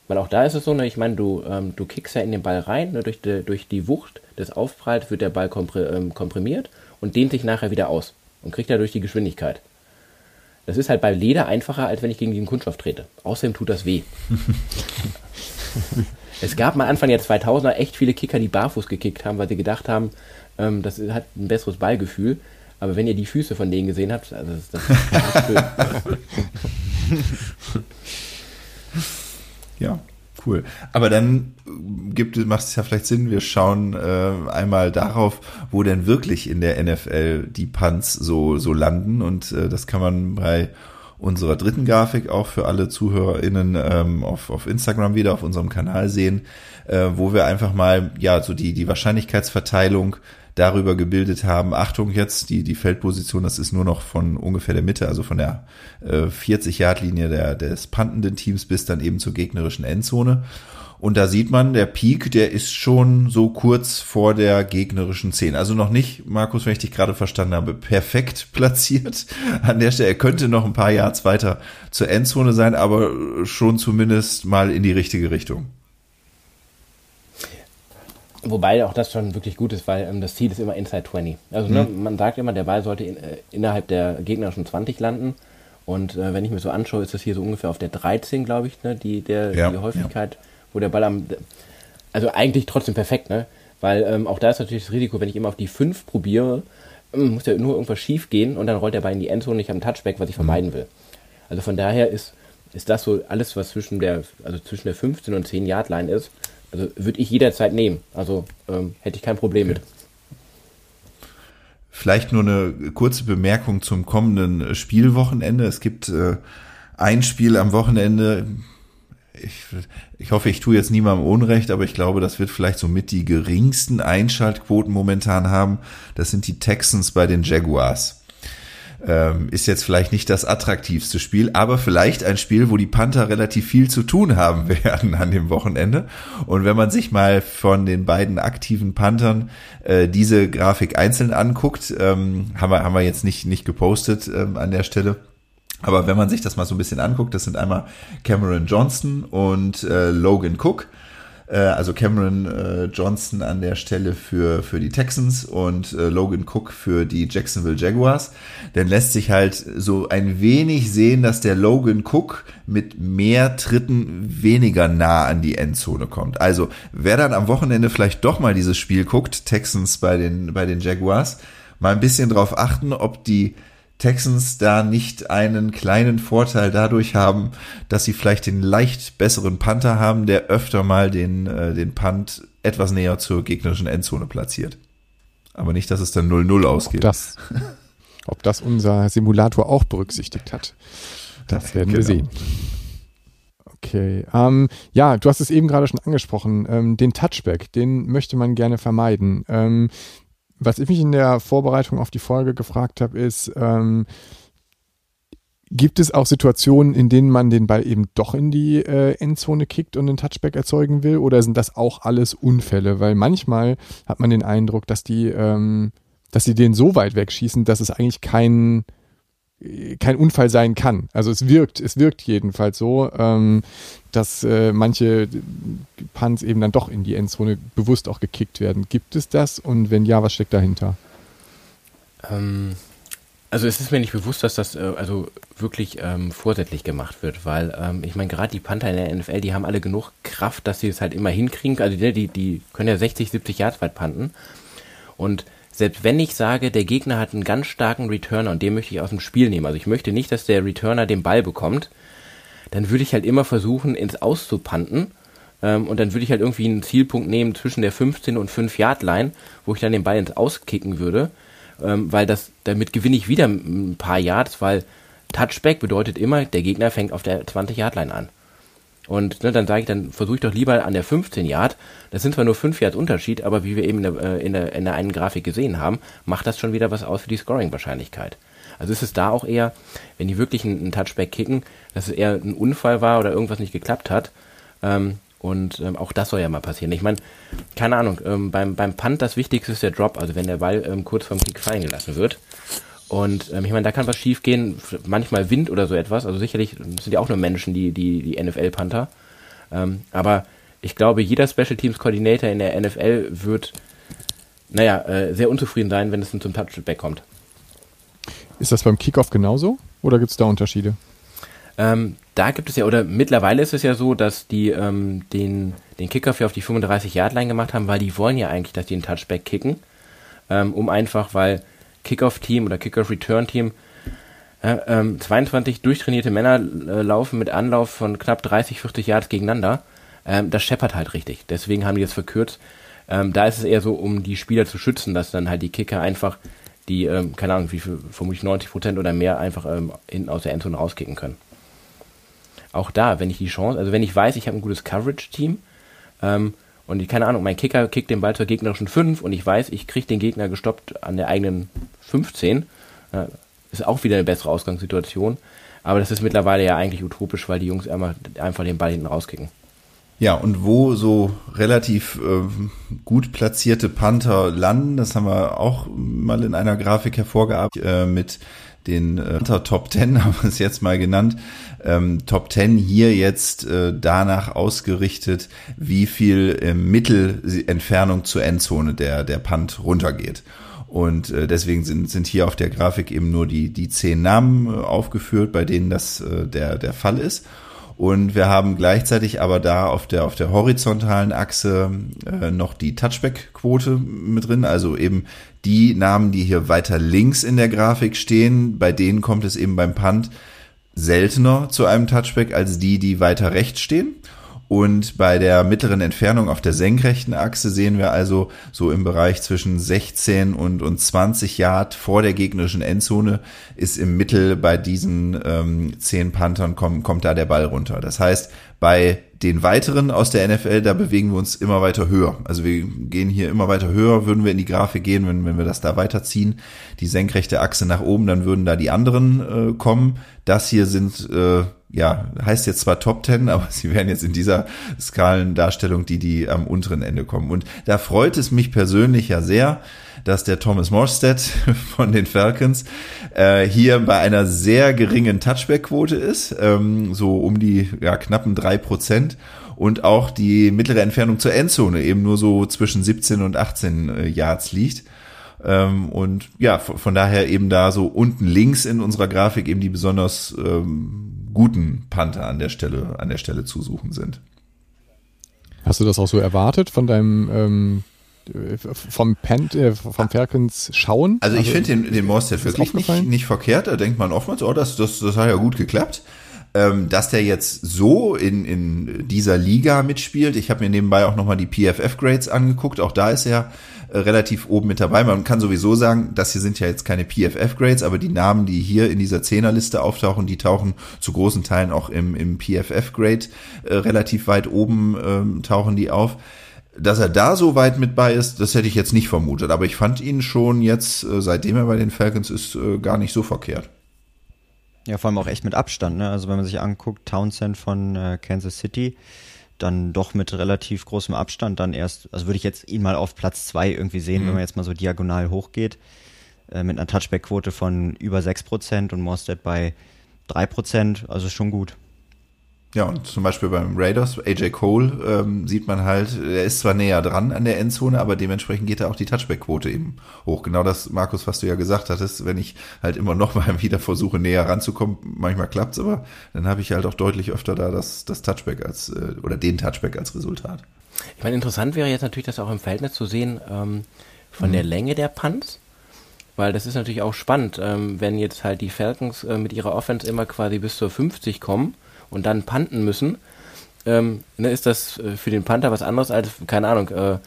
Weil auch da ist es so, ne, ich meine, du, ähm, du kickst ja in den Ball rein, ne, durch, die, durch die Wucht des Aufpralls wird der Ball ähm, komprimiert und dehnt sich nachher wieder aus und kriegt dadurch die Geschwindigkeit. Das ist halt bei Leder einfacher, als wenn ich gegen den Kunststoff trete. Außerdem tut das weh. [LAUGHS] Es gab mal Anfang der 2000er echt viele Kicker, die barfuß gekickt haben, weil sie gedacht haben, ähm, das hat ein besseres Ballgefühl. Aber wenn ihr die Füße von denen gesehen habt, also das, das ist [LAUGHS] ja, cool. Aber dann gibt macht es ja vielleicht Sinn, wir schauen äh, einmal darauf, wo denn wirklich in der NFL die Punts so, so landen. Und äh, das kann man bei unserer dritten Grafik auch für alle ZuhörerInnen ähm, auf, auf Instagram wieder auf unserem Kanal sehen, äh, wo wir einfach mal ja so die, die Wahrscheinlichkeitsverteilung darüber gebildet haben. Achtung jetzt, die, die Feldposition, das ist nur noch von ungefähr der Mitte, also von der äh, 40-Yard-Linie der, des pantenden Teams bis dann eben zur gegnerischen Endzone. Und da sieht man, der Peak, der ist schon so kurz vor der gegnerischen 10. Also noch nicht, Markus, wenn ich dich gerade verstanden habe, perfekt [LAUGHS] platziert an der Stelle. Er könnte noch ein paar Yards weiter zur Endzone sein, aber schon zumindest mal in die richtige Richtung. Wobei auch das schon wirklich gut ist, weil ähm, das Ziel ist immer Inside 20. Also ne, mhm. man sagt immer, der Ball sollte in, äh, innerhalb der gegnerischen 20 landen. Und äh, wenn ich mir so anschaue, ist das hier so ungefähr auf der 13, glaube ich, ne, die, der, ja, die Häufigkeit. Ja wo der Ball am. Also eigentlich trotzdem perfekt, ne? Weil ähm, auch da ist natürlich das Risiko, wenn ich immer auf die 5 probiere, ähm, muss ja nur irgendwas schief gehen und dann rollt der Ball in die Endzone und ich habe einen Touchback, was ich vermeiden will. Also von daher ist, ist das so alles, was zwischen der, also zwischen der 15 und 10 Yard Line ist, also würde ich jederzeit nehmen. Also ähm, hätte ich kein Problem okay. mit. Vielleicht nur eine kurze Bemerkung zum kommenden Spielwochenende. Es gibt äh, ein Spiel am Wochenende, ich, ich hoffe, ich tue jetzt niemandem Unrecht, aber ich glaube, das wird vielleicht so mit die geringsten Einschaltquoten momentan haben. Das sind die Texans bei den Jaguars. Ähm, ist jetzt vielleicht nicht das attraktivste Spiel, aber vielleicht ein Spiel, wo die Panther relativ viel zu tun haben [LAUGHS] werden an dem Wochenende. Und wenn man sich mal von den beiden aktiven Panthern äh, diese Grafik einzeln anguckt, ähm, haben, wir, haben wir jetzt nicht, nicht gepostet ähm, an der Stelle aber wenn man sich das mal so ein bisschen anguckt, das sind einmal Cameron Johnson und äh, Logan Cook. Äh, also Cameron äh, Johnson an der Stelle für, für die Texans und äh, Logan Cook für die Jacksonville Jaguars. Dann lässt sich halt so ein wenig sehen, dass der Logan Cook mit mehr Tritten weniger nah an die Endzone kommt. Also wer dann am Wochenende vielleicht doch mal dieses Spiel guckt, Texans bei den, bei den Jaguars, mal ein bisschen drauf achten, ob die Texans da nicht einen kleinen Vorteil dadurch haben, dass sie vielleicht den leicht besseren Panther haben, der öfter mal den, äh, den Punt etwas näher zur gegnerischen Endzone platziert. Aber nicht, dass es dann 0-0 ausgeht. Ob das, ob das unser Simulator auch berücksichtigt hat, das werden genau. wir sehen. Okay. Ähm, ja, du hast es eben gerade schon angesprochen. Ähm, den Touchback, den möchte man gerne vermeiden. Ähm, was ich mich in der Vorbereitung auf die Folge gefragt habe, ist, ähm, gibt es auch Situationen, in denen man den Ball eben doch in die äh, Endzone kickt und einen Touchback erzeugen will? Oder sind das auch alles Unfälle? Weil manchmal hat man den Eindruck, dass die, ähm, dass sie den so weit wegschießen, dass es eigentlich kein, kein Unfall sein kann. Also es wirkt, es wirkt jedenfalls so, ähm, dass äh, manche Punts eben dann doch in die Endzone bewusst auch gekickt werden. Gibt es das? Und wenn ja, was steckt dahinter? Ähm, also es ist mir nicht bewusst, dass das äh, also wirklich ähm, vorsätzlich gemacht wird, weil ähm, ich meine, gerade die Panther in der NFL, die haben alle genug Kraft, dass sie es halt immer hinkriegen. Also die, die können ja 60, 70 Yards weit panten. Und selbst wenn ich sage, der Gegner hat einen ganz starken Returner und den möchte ich aus dem Spiel nehmen, also ich möchte nicht, dass der Returner den Ball bekommt, dann würde ich halt immer versuchen, ins Auszupanten. Ähm, und dann würde ich halt irgendwie einen Zielpunkt nehmen zwischen der 15 und 5 Yard Line, wo ich dann den Ball ins Auskicken würde. Ähm, weil das, damit gewinne ich wieder ein paar Yards, weil Touchback bedeutet immer, der Gegner fängt auf der 20 Yard Line an. Und ne, dann sage ich, dann versuche ich doch lieber an der 15 Yard. Das sind zwar nur 5 Yards Unterschied, aber wie wir eben in der, äh, in, der, in der einen Grafik gesehen haben, macht das schon wieder was aus für die Scoring-Wahrscheinlichkeit. Also ist es da auch eher, wenn die wirklich einen, einen, Touchback kicken, dass es eher ein Unfall war oder irgendwas nicht geklappt hat. Ähm, und ähm, auch das soll ja mal passieren. Ich meine, keine Ahnung, ähm, beim, beim Punt das Wichtigste ist der Drop, also wenn der Ball ähm, kurz vorm Kick fallen gelassen wird. Und ähm, ich meine, da kann was schief gehen, manchmal Wind oder so etwas. Also sicherlich sind ja auch nur Menschen, die, die, die NFL-Panther. Ähm, aber ich glaube, jeder Special Teams Coordinator in der NFL wird, naja, äh, sehr unzufrieden sein, wenn es zum Touchback kommt. Ist das beim Kickoff genauso oder gibt es da Unterschiede? Ähm, da gibt es ja, oder mittlerweile ist es ja so, dass die ähm, den, den Kickoff ja auf die 35-Yard-Line gemacht haben, weil die wollen ja eigentlich, dass die einen Touchback kicken. Ähm, um einfach, weil Kickoff-Team oder Kickoff-Return-Team. Äh, ähm, 22 durchtrainierte Männer äh, laufen mit Anlauf von knapp 30, 40 Yards gegeneinander. Ähm, das scheppert halt richtig. Deswegen haben die das verkürzt. Ähm, da ist es eher so, um die Spieler zu schützen, dass dann halt die Kicker einfach die, ähm, keine Ahnung, wie viel, vermutlich 90 Prozent oder mehr einfach ähm, hinten aus der Endzone rauskicken können. Auch da, wenn ich die Chance, also wenn ich weiß, ich habe ein gutes Coverage-Team, ähm, und ich, keine Ahnung, mein Kicker kickt den Ball zur gegnerischen 5 und ich weiß, ich kriege den Gegner gestoppt an der eigenen 15. Äh, ist auch wieder eine bessere Ausgangssituation. Aber das ist mittlerweile ja eigentlich utopisch, weil die Jungs einfach, einfach den Ball hinten rauskicken. Ja, und wo so relativ äh, gut platzierte Panther landen, das haben wir auch mal in einer Grafik hervorgearbeitet äh, mit den äh, Top 10, [LAUGHS] haben wir es jetzt mal genannt. Ähm, Top 10 hier jetzt äh, danach ausgerichtet, wie viel äh, Mittelentfernung zur Endzone der, der Punt runtergeht. Und äh, deswegen sind, sind hier auf der Grafik eben nur die, die zehn Namen äh, aufgeführt, bei denen das äh, der, der Fall ist. Und wir haben gleichzeitig aber da auf der, auf der horizontalen Achse äh, noch die Touchback-Quote mit drin, also eben die Namen, die hier weiter links in der Grafik stehen, bei denen kommt es eben beim Punt seltener zu einem Touchback als die, die weiter rechts stehen. Und bei der mittleren Entfernung auf der senkrechten Achse sehen wir also so im Bereich zwischen 16 und, und 20 Yard vor der gegnerischen Endzone ist im Mittel bei diesen ähm, 10 Panthern kommt, kommt da der Ball runter. Das heißt, bei den weiteren aus der NFL, da bewegen wir uns immer weiter höher. Also wir gehen hier immer weiter höher, würden wir in die Grafik gehen, wenn, wenn wir das da weiterziehen, die senkrechte Achse nach oben, dann würden da die anderen äh, kommen. Das hier sind äh, ja, heißt jetzt zwar Top Ten, [LAUGHS] aber sie werden jetzt in dieser Skalendarstellung die, die am unteren Ende kommen. Und da freut es mich persönlich ja sehr, dass der Thomas Morstead [LAUGHS] von den Falcons äh, hier bei einer sehr geringen Touchback-Quote ist, ähm, so um die ja, knappen drei Prozent und auch die mittlere Entfernung zur Endzone eben nur so zwischen 17 und 18 äh, Yards liegt. Ähm, und ja, von daher eben da so unten links in unserer Grafik eben die besonders ähm, guten Panther an der Stelle, an der Stelle zu suchen sind. Hast du das auch so erwartet von deinem ähm, vom Pant, äh, vom Falcons schauen? Also, ich also, finde den, den Morstead wirklich nicht, nicht verkehrt. Da denkt man oftmals, oh, das, das, das hat ja gut geklappt. Ähm, dass der jetzt so in, in dieser Liga mitspielt. Ich habe mir nebenbei auch nochmal die PFF-Grades angeguckt. Auch da ist er äh, relativ oben mit dabei. Man kann sowieso sagen, das hier sind ja jetzt keine PFF-Grades, aber die Namen, die hier in dieser Zehnerliste auftauchen, die tauchen zu großen Teilen auch im, im PFF-Grade äh, relativ weit oben ähm, tauchen die auf. Dass er da so weit mit bei ist, das hätte ich jetzt nicht vermutet. Aber ich fand ihn schon jetzt, äh, seitdem er bei den Falcons ist, äh, gar nicht so verkehrt. Ja, vor allem auch echt mit Abstand. Ne? Also wenn man sich anguckt, Townsend von äh, Kansas City, dann doch mit relativ großem Abstand dann erst, also würde ich jetzt ihn mal auf Platz zwei irgendwie sehen, mhm. wenn man jetzt mal so diagonal hochgeht, äh, mit einer Touchback-Quote von über 6% und Morstead bei 3%, also schon gut. Ja, und zum Beispiel beim Raiders, AJ Cole, ähm, sieht man halt, er ist zwar näher dran an der Endzone, aber dementsprechend geht da auch die Touchback-Quote eben hoch. Genau das, Markus, was du ja gesagt hattest, wenn ich halt immer noch [LAUGHS] mal wieder versuche, näher ranzukommen, manchmal klappt's, aber dann habe ich halt auch deutlich öfter da das, das Touchback als, äh, oder den Touchback als Resultat. Ich meine, interessant wäre jetzt natürlich, das auch im Verhältnis zu sehen, ähm, von mhm. der Länge der Punts. Weil das ist natürlich auch spannend, ähm, wenn jetzt halt die Falcons äh, mit ihrer Offense immer quasi bis zur 50 kommen und dann panten müssen, ähm, ne, ist das äh, für den Panther was anderes als, keine Ahnung, äh,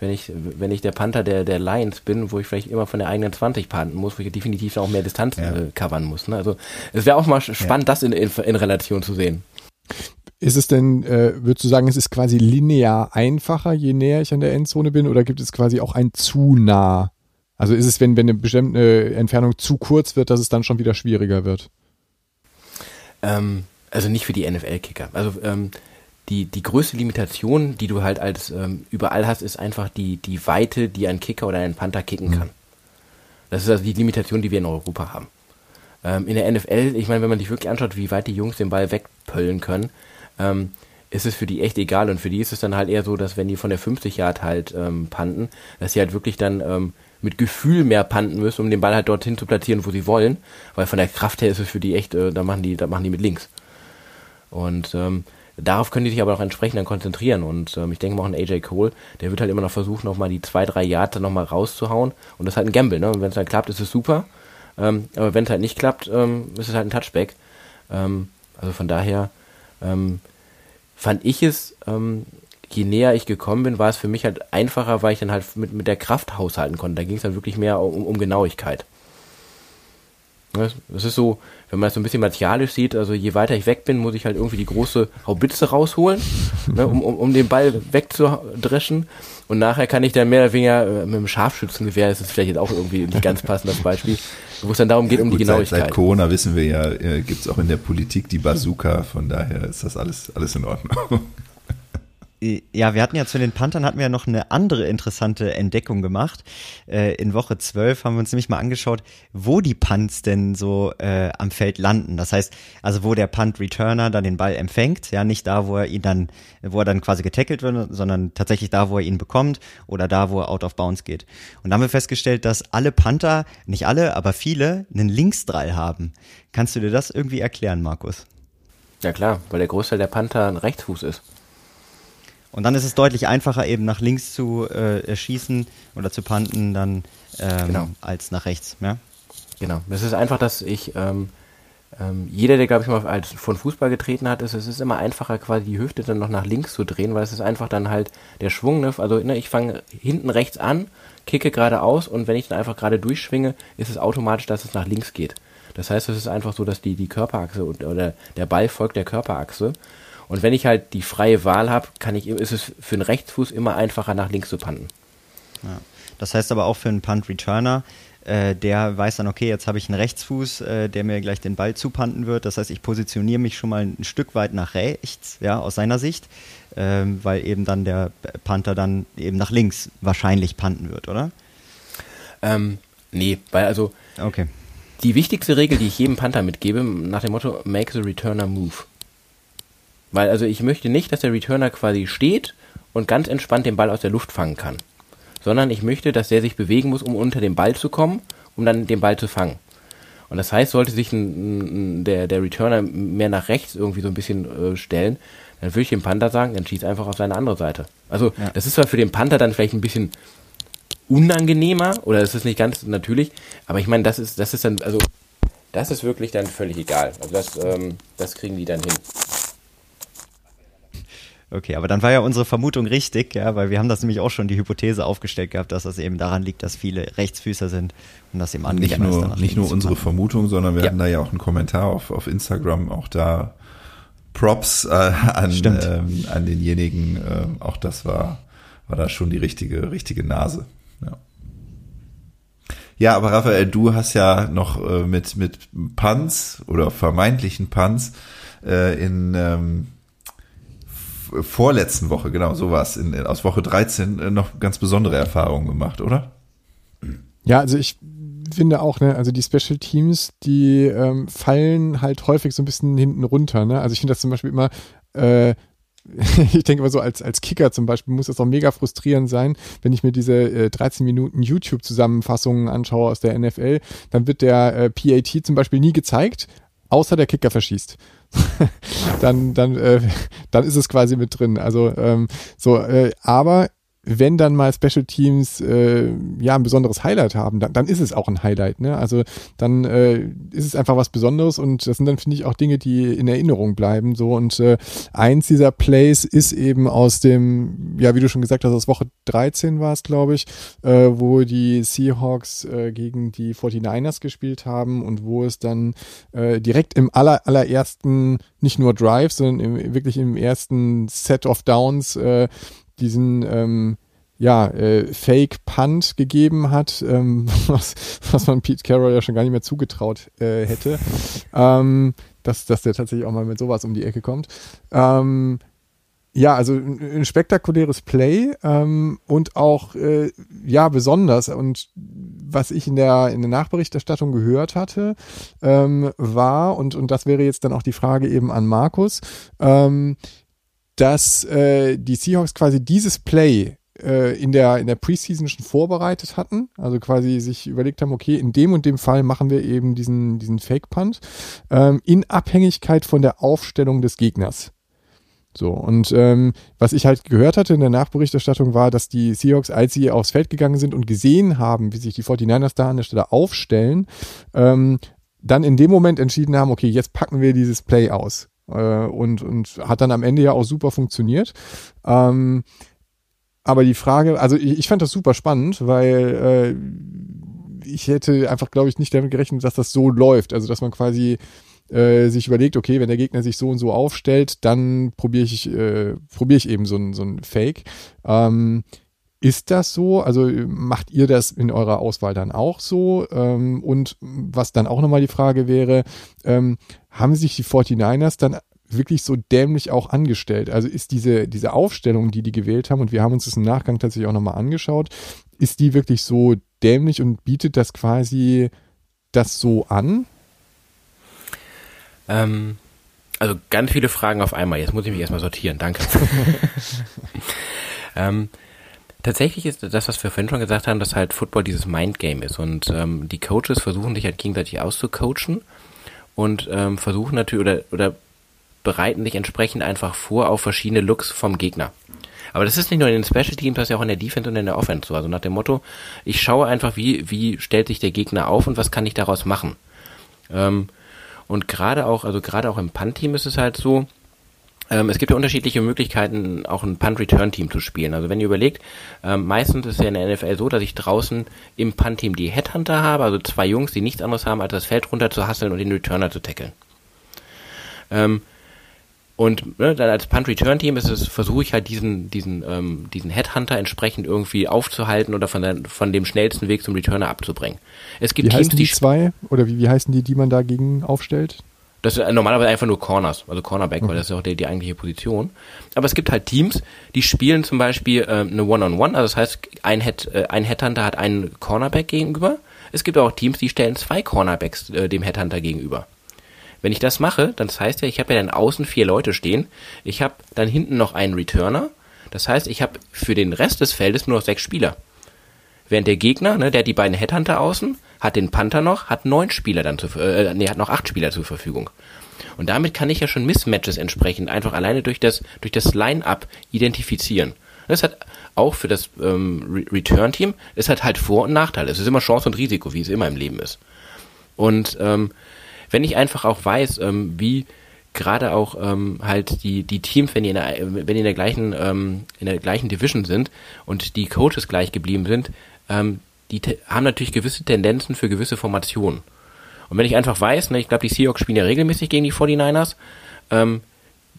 wenn ich, wenn ich der Panther der, der Lions bin, wo ich vielleicht immer von der eigenen 20 panten muss, wo ich definitiv auch mehr Distanz ja. äh, covern muss. Ne? Also es wäre auch mal spannend, ja. das in, in, in Relation zu sehen. Ist es denn, äh, würdest du sagen, es ist quasi linear einfacher, je näher ich an der Endzone bin, oder gibt es quasi auch ein zu nah? Also ist es, wenn, wenn eine bestimmte Entfernung zu kurz wird, dass es dann schon wieder schwieriger wird? Ähm, also nicht für die NFL-Kicker. Also ähm, die, die größte Limitation, die du halt als ähm, überall hast, ist einfach die, die Weite, die ein Kicker oder ein Panther kicken mhm. kann. Das ist also die Limitation, die wir in Europa haben. Ähm, in der NFL, ich meine, wenn man sich wirklich anschaut, wie weit die Jungs den Ball wegpöllen können, ähm, ist es für die echt egal. Und für die ist es dann halt eher so, dass wenn die von der 50 Yard halt ähm, panten, dass sie halt wirklich dann ähm, mit Gefühl mehr panten müssen, um den Ball halt dorthin zu platzieren, wo sie wollen. Weil von der Kraft her ist es für die echt, äh, da machen die, da machen die mit links. Und ähm, darauf können die sich aber auch entsprechend dann konzentrieren. Und ähm, ich denke mal auch ein AJ Cole, der wird halt immer noch versuchen, nochmal die zwei, drei Yards dann nochmal rauszuhauen. Und das ist halt ein Gamble, ne? Und wenn es dann klappt, ist es super. Ähm, aber wenn es halt nicht klappt, ähm, ist es halt ein Touchback. Ähm, also von daher ähm, fand ich es, ähm, je näher ich gekommen bin, war es für mich halt einfacher, weil ich dann halt mit, mit der Kraft haushalten konnte. Da ging es dann wirklich mehr um, um Genauigkeit. Das ist so, wenn man das so ein bisschen martialisch sieht, also je weiter ich weg bin, muss ich halt irgendwie die große Haubitze rausholen, [LAUGHS] ne, um, um, um den Ball wegzudreschen. Und nachher kann ich dann mehr oder weniger äh, mit dem Scharfschützengewehr, das ist vielleicht jetzt auch irgendwie nicht ganz passend das Beispiel, wo es dann darum geht, um Gut, die Genauigkeit. Seit, seit Corona wissen wir ja, äh, gibt es auch in der Politik die Bazooka, von daher ist das alles, alles in Ordnung. Ja, wir hatten ja zu den Panthern hatten wir ja noch eine andere interessante Entdeckung gemacht. Äh, in Woche 12 haben wir uns nämlich mal angeschaut, wo die Punts denn so äh, am Feld landen. Das heißt, also wo der Punt-Returner dann den Ball empfängt, ja, nicht da, wo er ihn dann, wo er dann quasi getackelt wird, sondern tatsächlich da, wo er ihn bekommt oder da, wo er out of bounds geht. Und da haben wir festgestellt, dass alle Panther, nicht alle, aber viele, einen Linksdrall haben. Kannst du dir das irgendwie erklären, Markus? Ja klar, weil der Großteil der Panther ein Rechtsfuß ist. Und dann ist es deutlich einfacher, eben nach links zu äh, schießen oder zu panten, dann ähm, genau. als nach rechts. Ja? Genau. Es ist einfach, dass ich, ähm, ähm, jeder, der, glaube ich, mal als von Fußball getreten hat, ist, es ist immer einfacher, quasi die Hüfte dann noch nach links zu drehen, weil es ist einfach dann halt der Schwung. Ne? Also ne, ich fange hinten rechts an, kicke geradeaus und wenn ich dann einfach gerade durchschwinge, ist es automatisch, dass es nach links geht. Das heißt, es ist einfach so, dass die, die Körperachse oder der Ball folgt der Körperachse. Und wenn ich halt die freie Wahl habe, kann ich, ist es für einen Rechtsfuß immer einfacher, nach links zu panten. Ja. Das heißt aber auch für einen Punt-Returner, äh, der weiß dann, okay, jetzt habe ich einen Rechtsfuß, äh, der mir gleich den Ball zupanten wird. Das heißt, ich positioniere mich schon mal ein Stück weit nach rechts, ja, aus seiner Sicht, äh, weil eben dann der Panther dann eben nach links wahrscheinlich panten wird, oder? Ähm, nee, weil also okay. die wichtigste Regel, die ich jedem Panther mitgebe, nach dem Motto Make the Returner Move. Weil also ich möchte nicht, dass der Returner quasi steht und ganz entspannt den Ball aus der Luft fangen kann. Sondern ich möchte, dass der sich bewegen muss, um unter den Ball zu kommen, um dann den Ball zu fangen. Und das heißt, sollte sich ein, ein, der, der Returner mehr nach rechts irgendwie so ein bisschen äh, stellen, dann würde ich dem Panther sagen, dann schieß einfach auf seine andere Seite. Also ja. das ist zwar für den Panther dann vielleicht ein bisschen unangenehmer oder es ist nicht ganz natürlich, aber ich meine, das ist, das ist dann, also das ist wirklich dann völlig egal. Also das, ähm, das kriegen die dann hin. Okay, aber dann war ja unsere Vermutung richtig, ja, weil wir haben das nämlich auch schon die Hypothese aufgestellt gehabt, dass das eben daran liegt, dass viele Rechtsfüßer sind und das eben nicht nur nicht nur unsere Vermutung, sondern wir ja. hatten da ja auch einen Kommentar auf, auf Instagram, auch da Props äh, an, ähm, an denjenigen, äh, auch das war war da schon die richtige richtige Nase. Ja. Ja, aber Raphael, du hast ja noch äh, mit mit Punts oder vermeintlichen Punts äh, in ähm, vorletzten Woche, genau, sowas, in, aus Woche 13 äh, noch ganz besondere Erfahrungen gemacht, oder? Ja, also ich finde auch, ne, also die Special Teams, die ähm, fallen halt häufig so ein bisschen hinten runter, ne? Also ich finde das zum Beispiel immer, äh, [LAUGHS] ich denke mal so als, als Kicker zum Beispiel muss das auch mega frustrierend sein, wenn ich mir diese äh, 13 Minuten YouTube-Zusammenfassungen anschaue aus der NFL, dann wird der äh, PAT zum Beispiel nie gezeigt, außer der Kicker verschießt. [LAUGHS] dann, dann, äh, dann ist es quasi mit drin. Also ähm, so, äh, aber wenn dann mal Special Teams äh, ja ein besonderes Highlight haben, dann, dann ist es auch ein Highlight. Ne? Also dann äh, ist es einfach was Besonderes und das sind dann finde ich auch Dinge, die in Erinnerung bleiben. So und äh, eins dieser Plays ist eben aus dem, ja wie du schon gesagt hast, aus Woche 13 war es, glaube ich, äh, wo die Seahawks äh, gegen die 49ers gespielt haben und wo es dann äh, direkt im aller allerersten nicht nur Drive, sondern im, wirklich im ersten Set of Downs äh, diesen ähm, ja, äh, Fake Punt gegeben hat, ähm, [LAUGHS] was, was man Pete Carroll ja schon gar nicht mehr zugetraut äh, hätte, ähm, dass, dass der tatsächlich auch mal mit sowas um die Ecke kommt. Ähm, ja, also ein, ein spektakuläres Play ähm, und auch äh, ja besonders und was ich in der in der Nachberichterstattung gehört hatte ähm, war und und das wäre jetzt dann auch die Frage eben an Markus. Ähm, dass äh, die Seahawks quasi dieses Play äh, in der, in der Preseason schon vorbereitet hatten. Also quasi sich überlegt haben, okay, in dem und dem Fall machen wir eben diesen, diesen Fake-Punt ähm, in Abhängigkeit von der Aufstellung des Gegners. So, und ähm, was ich halt gehört hatte in der Nachberichterstattung war, dass die Seahawks, als sie aufs Feld gegangen sind und gesehen haben, wie sich die 49ers da an der Stelle aufstellen, ähm, dann in dem Moment entschieden haben, okay, jetzt packen wir dieses Play aus äh, und, und hat dann am Ende ja auch super funktioniert. Ähm, aber die Frage, also ich, ich fand das super spannend, weil äh, ich hätte einfach, glaube ich, nicht damit gerechnet, dass das so läuft. Also dass man quasi äh, sich überlegt, okay, wenn der Gegner sich so und so aufstellt, dann probiere ich, äh, probiere ich eben so ein, so ein Fake. Ähm, ist das so? Also macht ihr das in eurer Auswahl dann auch so? Ähm, und was dann auch nochmal die Frage wäre, ähm, haben sich die 49ers dann wirklich so dämlich auch angestellt? Also ist diese, diese Aufstellung, die die gewählt haben, und wir haben uns das im Nachgang tatsächlich auch nochmal angeschaut, ist die wirklich so dämlich und bietet das quasi das so an? Ähm, also ganz viele Fragen auf einmal. Jetzt muss ich mich erstmal sortieren. Danke. [LAUGHS] [LAUGHS] ähm, tatsächlich ist das, was wir vorhin schon gesagt haben, dass halt Football dieses Mindgame ist und ähm, die Coaches versuchen sich halt gegenseitig auszucoachen und ähm, versuchen natürlich oder, oder bereiten sich entsprechend einfach vor auf verschiedene Looks vom Gegner. Aber das ist nicht nur in den Special Teams, das ist ja auch in der Defense und in der Offense so. Also nach dem Motto, ich schaue einfach, wie, wie stellt sich der Gegner auf und was kann ich daraus machen. Ähm, und gerade auch, also gerade auch im Punt-Team ist es halt so, es gibt ja unterschiedliche Möglichkeiten, auch ein Punt-Return-Team zu spielen. Also wenn ihr überlegt, ähm, meistens ist es ja in der NFL so, dass ich draußen im Punt-Team die Headhunter habe, also zwei Jungs, die nichts anderes haben, als das Feld runter zu hasseln und den Returner zu tackeln. Ähm, und ne, dann als Punt-Return-Team ist es, versuche ich halt diesen, diesen, ähm, diesen Headhunter entsprechend irgendwie aufzuhalten oder von, der, von dem schnellsten Weg zum Returner abzubringen. Es gibt wie Teams, die, die zwei oder wie, wie heißen die, die man dagegen aufstellt? Das ist normalerweise einfach nur Corners, also Cornerback, mhm. weil das ist auch die, die eigentliche Position. Aber es gibt halt Teams, die spielen zum Beispiel äh, eine One-on-One, -on -One, also das heißt, ein, Head, äh, ein Headhunter hat einen Cornerback gegenüber. Es gibt auch Teams, die stellen zwei Cornerbacks äh, dem Headhunter gegenüber. Wenn ich das mache, dann das heißt ja, ich habe ja dann außen vier Leute stehen. Ich habe dann hinten noch einen Returner. Das heißt, ich habe für den Rest des Feldes nur noch sechs Spieler. Während der Gegner, ne, der hat die beiden Headhunter außen, hat den Panther noch, hat neun Spieler dann zu, äh, nee, hat noch acht Spieler zur Verfügung. Und damit kann ich ja schon Mismatches entsprechend einfach alleine durch das, durch das Line-Up identifizieren. Das hat auch für das ähm, Return-Team, es hat halt Vor- und Nachteile. Es ist immer Chance und Risiko, wie es immer im Leben ist. Und ähm, wenn ich einfach auch weiß, ähm, wie gerade auch ähm, halt die die Teams, wenn die in der wenn die in der gleichen ähm, in der gleichen Division sind und die Coaches gleich geblieben sind, ähm, die haben natürlich gewisse Tendenzen für gewisse Formationen. Und wenn ich einfach weiß, ne, ich glaube, die Seahawks spielen ja regelmäßig gegen die 49ers, ähm,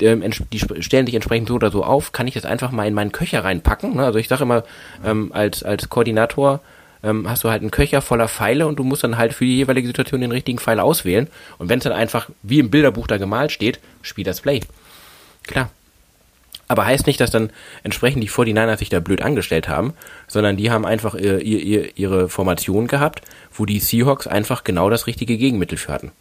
ähm die stellen sich entsprechend so oder so auf, kann ich das einfach mal in meinen Köcher reinpacken. Ne? Also ich sage immer, ähm, als, als Koordinator ähm, hast du halt einen Köcher voller Pfeile und du musst dann halt für die jeweilige Situation den richtigen Pfeil auswählen. Und wenn es dann einfach wie im Bilderbuch da gemalt steht, spiel das Play. Klar. Aber heißt nicht, dass dann entsprechend die 49ers sich da blöd angestellt haben, sondern die haben einfach ihr, äh, ihr, ihre Formation gehabt, wo die Seahawks einfach genau das richtige Gegenmittel für hatten.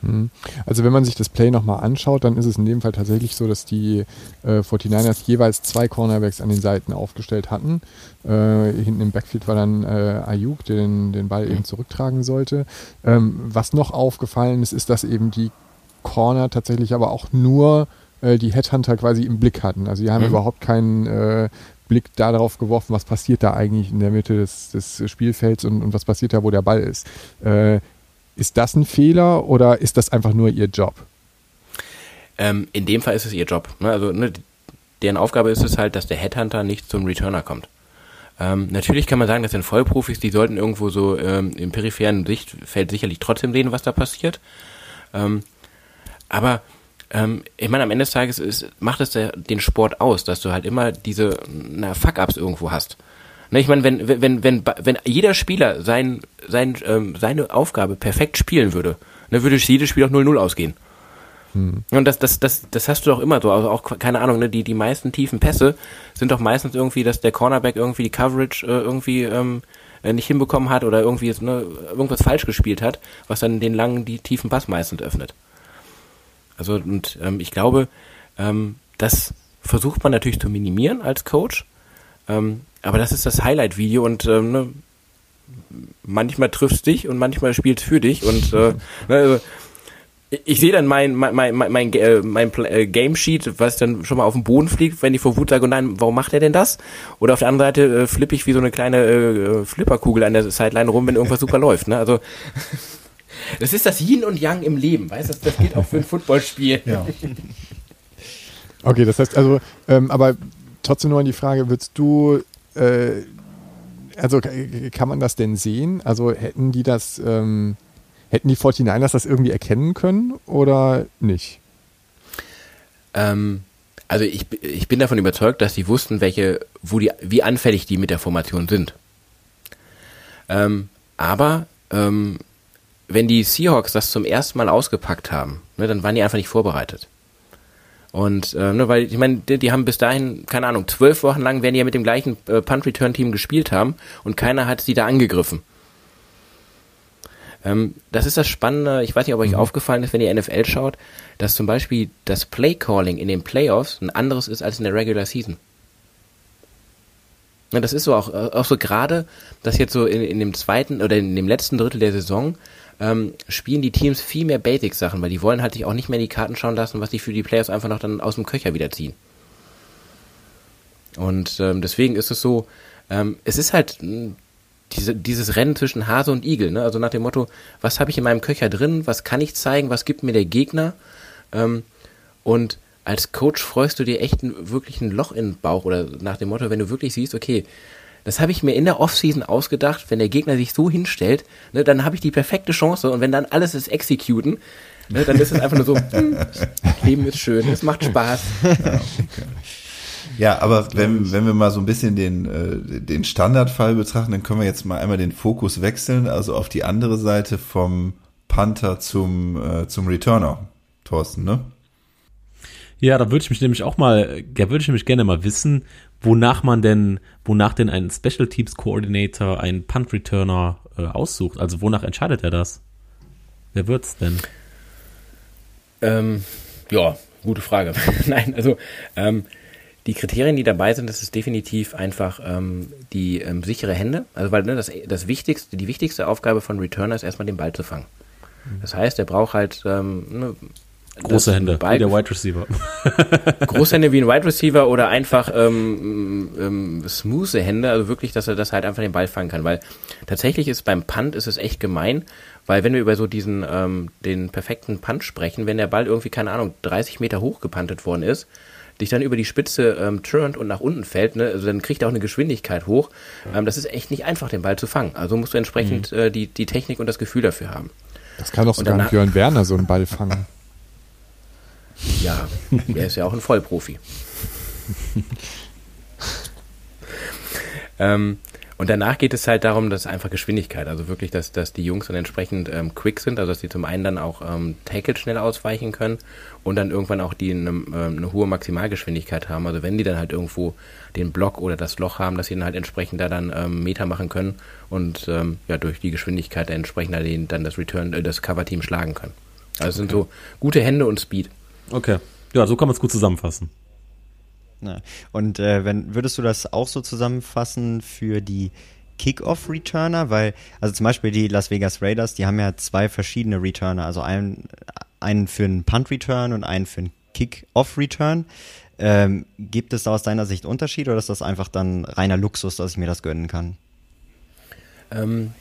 Hm. Also wenn man sich das Play nochmal anschaut, dann ist es in dem Fall tatsächlich so, dass die äh, 49ers jeweils zwei Cornerbacks an den Seiten aufgestellt hatten. Äh, hinten im Backfield war dann äh, Ayuk, der den, den Ball eben zurücktragen sollte. Ähm, was noch aufgefallen ist, ist, dass eben die Corner tatsächlich aber auch nur äh, die Headhunter quasi im Blick hatten. Also die haben mhm. überhaupt keinen äh, Blick darauf geworfen, was passiert da eigentlich in der Mitte des, des Spielfelds und, und was passiert da, wo der Ball ist. Äh, ist das ein Fehler oder ist das einfach nur ihr Job? Ähm, in dem Fall ist es ihr Job. Ne? Also ne, deren Aufgabe ist es halt, dass der Headhunter nicht zum Returner kommt. Ähm, natürlich kann man sagen, das sind Vollprofis, die sollten irgendwo so ähm, im peripheren Sichtfeld sicherlich trotzdem sehen, was da passiert. Ähm, aber ähm, ich meine, am Ende des Tages ist, macht es den Sport aus, dass du halt immer diese Fuck-Ups irgendwo hast. Ne, ich meine, wenn, wenn, wenn, wenn jeder Spieler sein, sein, ähm, seine Aufgabe perfekt spielen würde, dann würde jedes Spiel auch 0-0 ausgehen. Hm. Und das, das, das, das hast du doch immer so. Also auch, keine Ahnung, ne, die, die meisten tiefen Pässe sind doch meistens irgendwie, dass der Cornerback irgendwie die Coverage äh, irgendwie ähm, äh, nicht hinbekommen hat oder irgendwie jetzt, ne, irgendwas falsch gespielt hat, was dann den langen, die tiefen Pass meistens öffnet. Also, und ähm, ich glaube, ähm, das versucht man natürlich zu minimieren als Coach. Ähm, aber das ist das Highlight-Video und ähm, ne, manchmal triffst dich und manchmal spielt für dich und äh, [LAUGHS] ne, also, ich sehe dann mein mein mein mein, mein, äh, mein äh, Game Sheet, was dann schon mal auf den Boden fliegt, wenn ich vor Wut sage, nein, warum macht er denn das? Oder auf der anderen Seite äh, flippe ich wie so eine kleine äh, Flipperkugel an der Sideline rum, wenn irgendwas super [LAUGHS] läuft. Ne? Also das ist das Yin und Yang im Leben, weißt du? Das, geht auch für ein Footballspiel. Ja. Okay, das heißt also, ähm, aber trotzdem nur an die Frage, würdest du äh, also kann man das denn sehen? Also hätten die das, ähm, hätten die 49ers das irgendwie erkennen können oder nicht? Ähm, also ich, ich bin davon überzeugt, dass sie wussten, welche, wo die, wie anfällig die mit der Formation sind. Ähm, aber ähm, wenn die Seahawks das zum ersten Mal ausgepackt haben, ne, dann waren die einfach nicht vorbereitet. Und äh, ne, weil ich meine, die, die, haben bis dahin, keine Ahnung, zwölf Wochen lang werden die ja mit dem gleichen äh, Punt-Return-Team gespielt haben und keiner hat sie da angegriffen. Ähm, das ist das Spannende, ich weiß nicht, ob euch mhm. aufgefallen ist, wenn ihr NFL schaut, dass zum Beispiel das Play-Calling in den Playoffs ein anderes ist als in der Regular Season. Ja, das ist so auch, äh, auch so gerade, dass jetzt so in, in dem zweiten oder in dem letzten Drittel der Saison ähm, spielen die Teams viel mehr Basic-Sachen, weil die wollen halt sich auch nicht mehr in die Karten schauen lassen, was die für die Players einfach noch dann aus dem Köcher wieder ziehen. Und ähm, deswegen ist es so, ähm, es ist halt hm, diese, dieses Rennen zwischen Hase und Igel, ne? also nach dem Motto, was habe ich in meinem Köcher drin, was kann ich zeigen, was gibt mir der Gegner ähm, und als Coach freust du dir echt wirklich ein Loch in den Bauch oder nach dem Motto, wenn du wirklich siehst, okay, das habe ich mir in der Offseason ausgedacht, wenn der Gegner sich so hinstellt, ne, dann habe ich die perfekte Chance und wenn dann alles ist executen, ne, dann ist es einfach nur so, hm, Leben ist schön, es macht Spaß. Ja, okay. ja aber wenn, wenn wir mal so ein bisschen den, äh, den Standardfall betrachten, dann können wir jetzt mal einmal den Fokus wechseln, also auf die andere Seite vom Panther zum, äh, zum Returner, Thorsten, ne? Ja, da würde ich mich nämlich auch mal, da würde ich nämlich gerne mal wissen, wonach man denn, wonach denn ein Special Teams Coordinator einen Punt Returner äh, aussucht. Also wonach entscheidet er das? Wer wird's denn? Ähm, ja, gute Frage. [LAUGHS] Nein, also ähm, die Kriterien, die dabei sind, das ist definitiv einfach ähm, die ähm, sichere Hände. Also weil ne, das, das wichtigste, die wichtigste Aufgabe von Returner ist erstmal den Ball zu fangen. Das heißt, er braucht halt ähm, ne, Große Hände, wie der Wide Receiver. [LAUGHS] Große Hände wie ein Wide Receiver oder einfach ähm, ähm, smooth Hände, also wirklich, dass er das halt einfach den Ball fangen kann. Weil tatsächlich ist beim Punt ist es echt gemein, weil wenn wir über so diesen ähm, den perfekten Punt sprechen, wenn der Ball irgendwie, keine Ahnung, 30 Meter hoch gepuntet worden ist, dich dann über die Spitze ähm, turnt und nach unten fällt, ne, also dann kriegt er auch eine Geschwindigkeit hoch. Ähm, das ist echt nicht einfach, den Ball zu fangen. Also musst du entsprechend mhm. äh, die, die Technik und das Gefühl dafür haben. Das kann doch sogar ein Björn Werner so einen Ball fangen. Ja, er ist ja auch ein Vollprofi. [LAUGHS] ähm, und danach geht es halt darum, dass einfach Geschwindigkeit, also wirklich, dass, dass die Jungs dann entsprechend ähm, quick sind, also dass die zum einen dann auch ähm, Tackle schnell ausweichen können und dann irgendwann auch die eine, ähm, eine hohe Maximalgeschwindigkeit haben. Also wenn die dann halt irgendwo den Block oder das Loch haben, dass sie dann halt entsprechend da dann ähm, Meter machen können und ähm, ja durch die Geschwindigkeit entsprechend dann, dann das Return, äh, das Cover-Team schlagen können. Also es sind so gute Hände und Speed. Okay. Ja, so kann man es gut zusammenfassen. Ja. Und äh, wenn würdest du das auch so zusammenfassen für die Kickoff-Returner? Weil, also zum Beispiel die Las Vegas Raiders, die haben ja zwei verschiedene Returner, also einen, einen für einen Punt-Return und einen für einen Kick-Off-Return. Ähm, gibt es da aus deiner Sicht Unterschiede oder ist das einfach dann reiner Luxus, dass ich mir das gönnen kann? Ähm,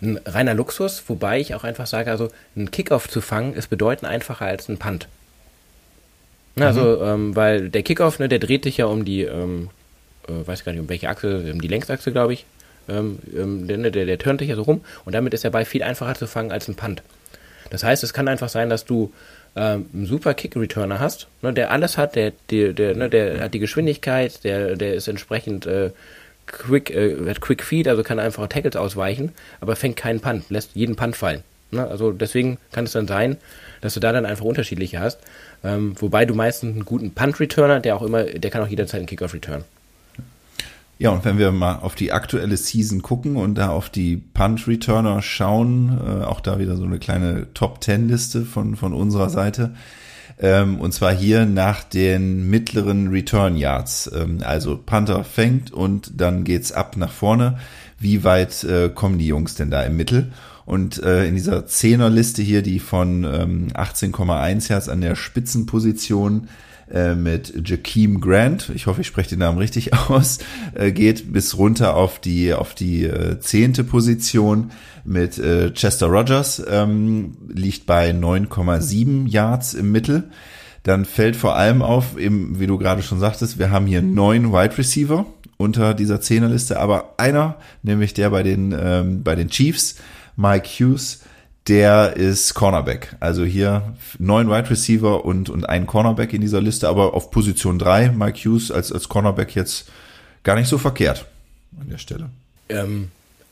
ein reiner Luxus, wobei ich auch einfach sage, also ein Kickoff zu fangen ist bedeutend einfacher als ein Punt. Also, mhm. ähm, weil der Kickoff, ne, der dreht sich ja um die, ähm, äh, weiß gar nicht, um welche Achse, um die Längsachse, glaube ich. Ähm, ähm, der, der, der turnt sich ja so rum und damit ist der Ball viel einfacher zu fangen als ein Punt. Das heißt, es kann einfach sein, dass du ähm, einen super Kick-Returner hast, ne, der alles hat, der, der, der, ne, der hat die Geschwindigkeit, der, der ist entsprechend äh, quick, äh, hat Quick Feed, also kann einfach Tackles ausweichen, aber fängt keinen Punt, lässt jeden Punt fallen. Ne? Also deswegen kann es dann sein, dass du da dann einfach unterschiedliche hast. Ähm, wobei du meistens einen guten Punt-Returner, der auch immer, der kann auch jederzeit einen Kickoff return. Ja, und wenn wir mal auf die aktuelle Season gucken und da auf die Punt-Returner schauen, äh, auch da wieder so eine kleine Top-10-Liste von, von unserer Seite. Ähm, und zwar hier nach den mittleren Return Yards. Ähm, also Panther fängt und dann geht's ab nach vorne. Wie weit äh, kommen die Jungs denn da im Mittel? Und äh, in dieser Zehnerliste hier, die von ähm, 18,1 Hertz an der Spitzenposition äh, mit Jakeem Grant, ich hoffe, ich spreche den Namen richtig [LAUGHS] aus, äh, geht bis runter auf die auf die äh, zehnte Position mit äh, Chester Rogers, ähm, liegt bei 9,7 Yards im Mittel. Dann fällt vor allem auf, eben, wie du gerade schon sagtest, wir haben hier neun Wide Receiver unter dieser Zehnerliste, aber einer, nämlich der bei den, ähm, bei den Chiefs, Mike Hughes, der ist Cornerback. Also hier neun Wide Receiver und, und ein Cornerback in dieser Liste, aber auf Position drei Mike Hughes als, als Cornerback jetzt gar nicht so verkehrt an der Stelle. Ähm,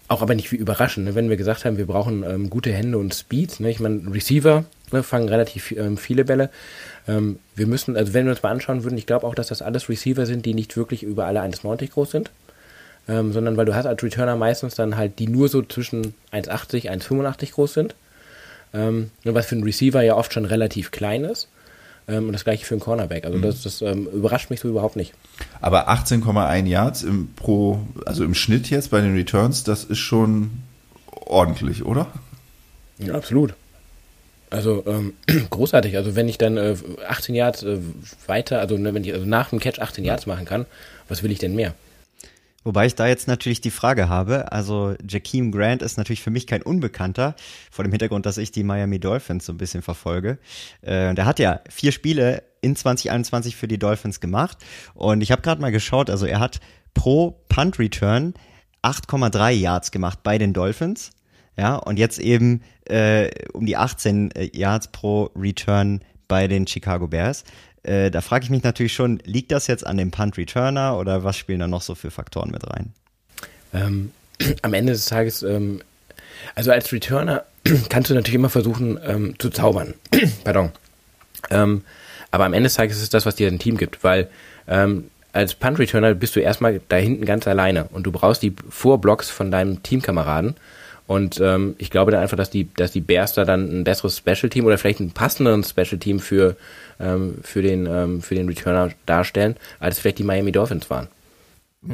auch aber nicht wie überraschend, ne? wenn wir gesagt haben, wir brauchen ähm, gute Hände und Speed. Ne? Ich meine, Receiver ne, fangen relativ ähm, viele Bälle. Ähm, wir müssen, also wenn wir uns mal anschauen würden, ich glaube auch, dass das alles Receiver sind, die nicht wirklich über alle 1,90 groß sind. Ähm, sondern weil du hast als Returner meistens dann halt, die nur so zwischen 1,80, 1,85 groß sind. Ähm, was für einen Receiver ja oft schon relativ klein ist. Ähm, und das gleiche für einen Cornerback. Also das, das ähm, überrascht mich so überhaupt nicht. Aber 18,1 Yards im pro, also im Schnitt jetzt bei den Returns, das ist schon ordentlich, oder? Ja, absolut. Also ähm, [CLEARS THROAT] großartig. Also wenn ich dann äh, 18 Yards äh, weiter, also ne, wenn ich also nach dem Catch 18 Yards machen kann, was will ich denn mehr? Wobei ich da jetzt natürlich die Frage habe, also Jakeem Grant ist natürlich für mich kein Unbekannter, vor dem Hintergrund, dass ich die Miami Dolphins so ein bisschen verfolge. Äh, der hat ja vier Spiele in 2021 für die Dolphins gemacht und ich habe gerade mal geschaut, also er hat pro Punt Return 8,3 Yards gemacht bei den Dolphins. Ja, und jetzt eben äh, um die 18 äh, Yards pro Return bei den Chicago Bears. Äh, da frage ich mich natürlich schon, liegt das jetzt an dem Punt Returner oder was spielen da noch so für Faktoren mit rein? Ähm, [CLEARS THROAT] am Ende des Tages, ähm, also als Returner [CLEARS THROAT] kannst du natürlich immer versuchen ähm, zu zaubern. [CLEARS THROAT] Pardon. Ähm, aber am Ende des Tages ist es das, was dir ein Team gibt, weil ähm, als Punt Returner bist du erstmal da hinten ganz alleine und du brauchst die Vorblocks von deinem Teamkameraden. Und ähm, ich glaube dann einfach, dass die, dass die Bears da dann ein besseres Special Team oder vielleicht ein passenderen Special Team für, ähm, für, den, ähm, für den Returner darstellen, als vielleicht die Miami Dolphins waren.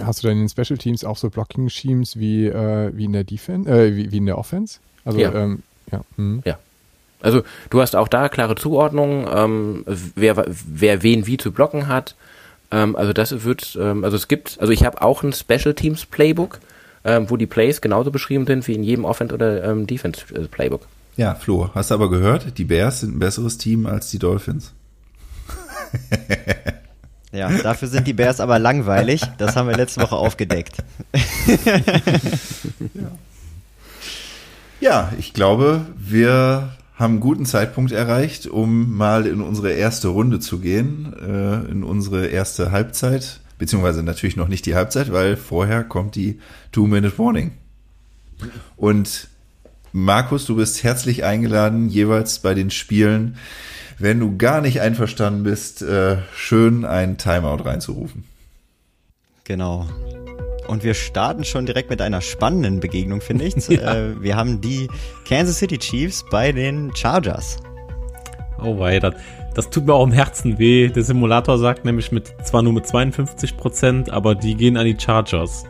Hast du denn in den Special Teams auch so Blocking Schemes wie, äh, wie in der Defense, äh, wie, wie in der Offense? Also, Ja. ähm, ja. Hm. Ja. Also du hast auch da klare Zuordnungen, ähm, wer, wer wen wie zu blocken hat. Ähm, also das wird, ähm, also es gibt, also ich habe auch ein Special Teams Playbook, ähm, wo die Plays genauso beschrieben sind wie in jedem Offense oder ähm, Defense äh, Playbook. Ja, Flo, hast du aber gehört, die Bears sind ein besseres Team als die Dolphins. [LAUGHS] Ja, dafür sind die Bears aber langweilig. Das haben wir letzte Woche aufgedeckt. [LAUGHS] Ja, ich glaube, wir haben einen guten Zeitpunkt erreicht, um mal in unsere erste Runde zu gehen, äh, in unsere erste Halbzeit, beziehungsweise natürlich noch nicht die Halbzeit, weil vorher kommt die Two-Minute-Warning. Und Markus, du bist herzlich eingeladen, jeweils bei den Spielen, wenn du gar nicht einverstanden bist, äh, schön ein Timeout reinzurufen. Genau. Und wir starten schon direkt mit einer spannenden Begegnung, finde ich. [LAUGHS] äh, wir haben die Kansas City Chiefs bei den Chargers. Oh wei, das, das tut mir auch im Herzen weh. Der Simulator sagt nämlich mit zwar nur mit 52 Prozent, aber die gehen an die Chargers.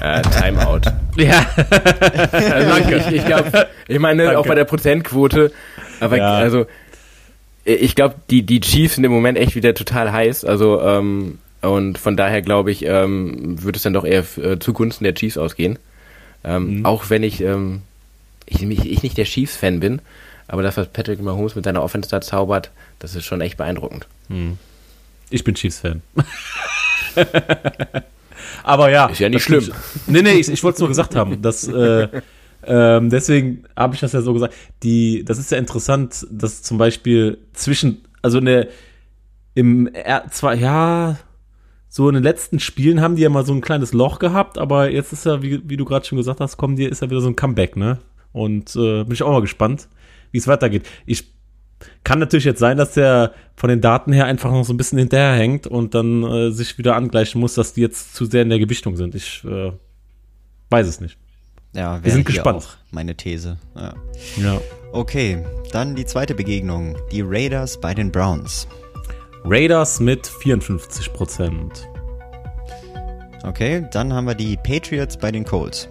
Äh, Timeout. [LAUGHS] Ja, [LAUGHS] also ich, ich glaube, ich meine Danke. auch bei der Prozentquote, aber Ja. also ich glaube, die, die Chiefs sind im Moment echt wieder total heiß. Also ähm, und von daher glaube ich, ähm, wird es dann doch eher äh, zugunsten der Chiefs ausgehen. Ähm, Mhm. Auch wenn ich, ähm, ich, ich, ich nicht der Chiefs-Fan bin, aber das, was Patrick Mahomes mit seiner Offense da zaubert, das ist schon echt beeindruckend. ich bin Chiefs-Fan. [LAUGHS] aber ja. Ist ja nicht schlimm. stimmt. Nee, nee, ich, ich wollte es nur gesagt haben. Dass, äh, [LAUGHS] ähm, deswegen habe ich das ja so gesagt. Die, das ist ja interessant, dass zum Beispiel zwischen, also eine, im, er, zwar, ja, so in den letzten Spielen haben die ja mal so ein kleines Loch gehabt, aber jetzt ist ja, wie, wie du gerade schon gesagt hast, kommen die, ist ja wieder so ein Comeback, ne? Und äh, bin ich auch mal gespannt, wie es weitergeht. Ich kann natürlich jetzt sein, dass der von den Daten her einfach noch so ein bisschen hinterherhängt und dann äh, sich wieder angleichen muss, dass die jetzt zu sehr in der Gewichtung sind. Ich äh, weiß es nicht. Ja, Wir sind gespannt. Meine These. Ja. Ja. Okay, dann die zweite Begegnung. Die Raiders bei den Browns. Raiders mit 54 Prozent. Okay, dann haben wir die Patriots bei den Colts.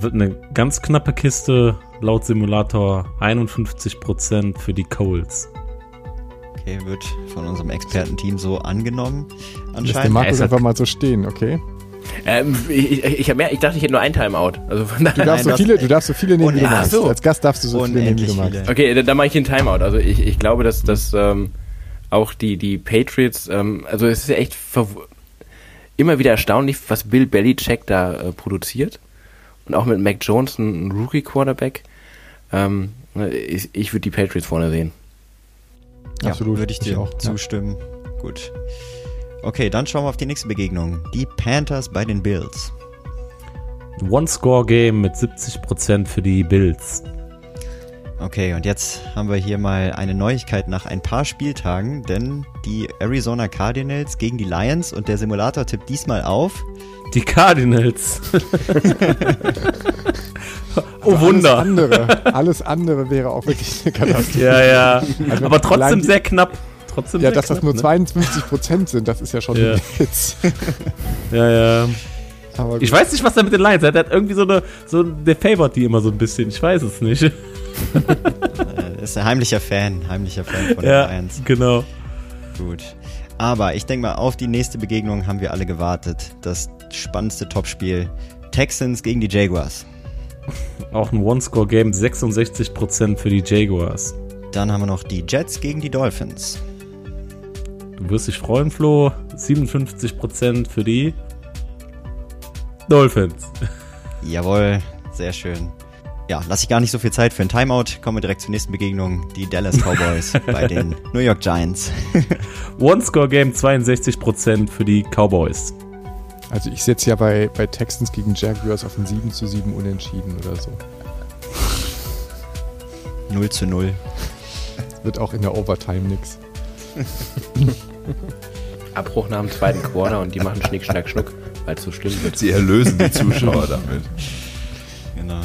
Wird eine ganz knappe Kiste, laut Simulator 51 Prozent für die Colts. Okay, wird von unserem Expertenteam so angenommen. Anscheinend. Markus es hat- einfach mal so stehen, okay? Ähm, ich, ich, mehr, ich dachte, ich hätte nur ein Timeout. Also von. Du darfst, so viele, du darfst so viele nehmen, wie du magst. So. Als Gast darfst du so viele nehmen, wie du magst. Okay, dann, dann mache ich einen Timeout. Also ich, ich glaube, dass, dass ähm, auch die, die Patriots, ähm, also es ist ja echt immer wieder erstaunlich, was Bill Belichick da äh, produziert. Und auch mit Mac Jones, ein, Rookie-Quarterback. Ähm, ich ich würde die Patriots vorne sehen. Ja, Absolut, Würde ich ich dir auch, ja. zustimmen. Gut. Okay, dann schauen wir auf die nächste Begegnung. Die Panthers bei den Bills. One-Score-Game mit 70 Prozent für die Bills. Okay, und jetzt haben wir hier mal eine Neuigkeit nach ein paar Spieltagen, denn die Arizona Cardinals gegen die Lions und der Simulator tippt diesmal auf. Die Cardinals. [LAUGHS] oh Alles Wunder. andere, alles andere wäre auch wirklich eine Katastrophe. Ja, ja. Also Aber trotzdem sehr knapp. Trotzdem Ja, sehr dass das knapp, nur ne? 52 Prozent sind, das ist ja schon Ja. ein Witz. [LAUGHS] Ja, ja. Ich weiß nicht, was er mit den Lions hat. Der hat irgendwie so eine, so, der favorit die immer so ein bisschen. Ich weiß es nicht. [LAUGHS] Äh, ist ein heimlicher Fan, heimlicher Fan von ja, den Lions. genau. Gut. Aber ich denke mal, auf die nächste Begegnung haben wir alle gewartet. Das spannendste Topspiel. Texans gegen die Jaguars. [LAUGHS] Auch ein One-Score-Game, 66% für die Jaguars. Dann haben wir noch die Jets gegen die Dolphins. Du wirst dich freuen, Flo. 57% für die Dolphins. [LAUGHS] Jawohl, sehr schön. Ja, lasse ich gar nicht so viel Zeit für ein Timeout. Kommen wir direkt zur nächsten Begegnung. Die Dallas Cowboys [LAUGHS] bei den New York Giants. [LAUGHS] One-Score-Game, 62% für die Cowboys. Also ich setze ja bei, bei Texans gegen Jaguars auf ein 7 zu 7 Unentschieden oder so. [LAUGHS] 0 zu 0. Wird auch in der Overtime nix. Abbruch nach dem zweiten Quarter und die machen Schnick, Schnack, Schnuck, weil es so schlimm wird. Sie erlösen die Zuschauer damit. Genau.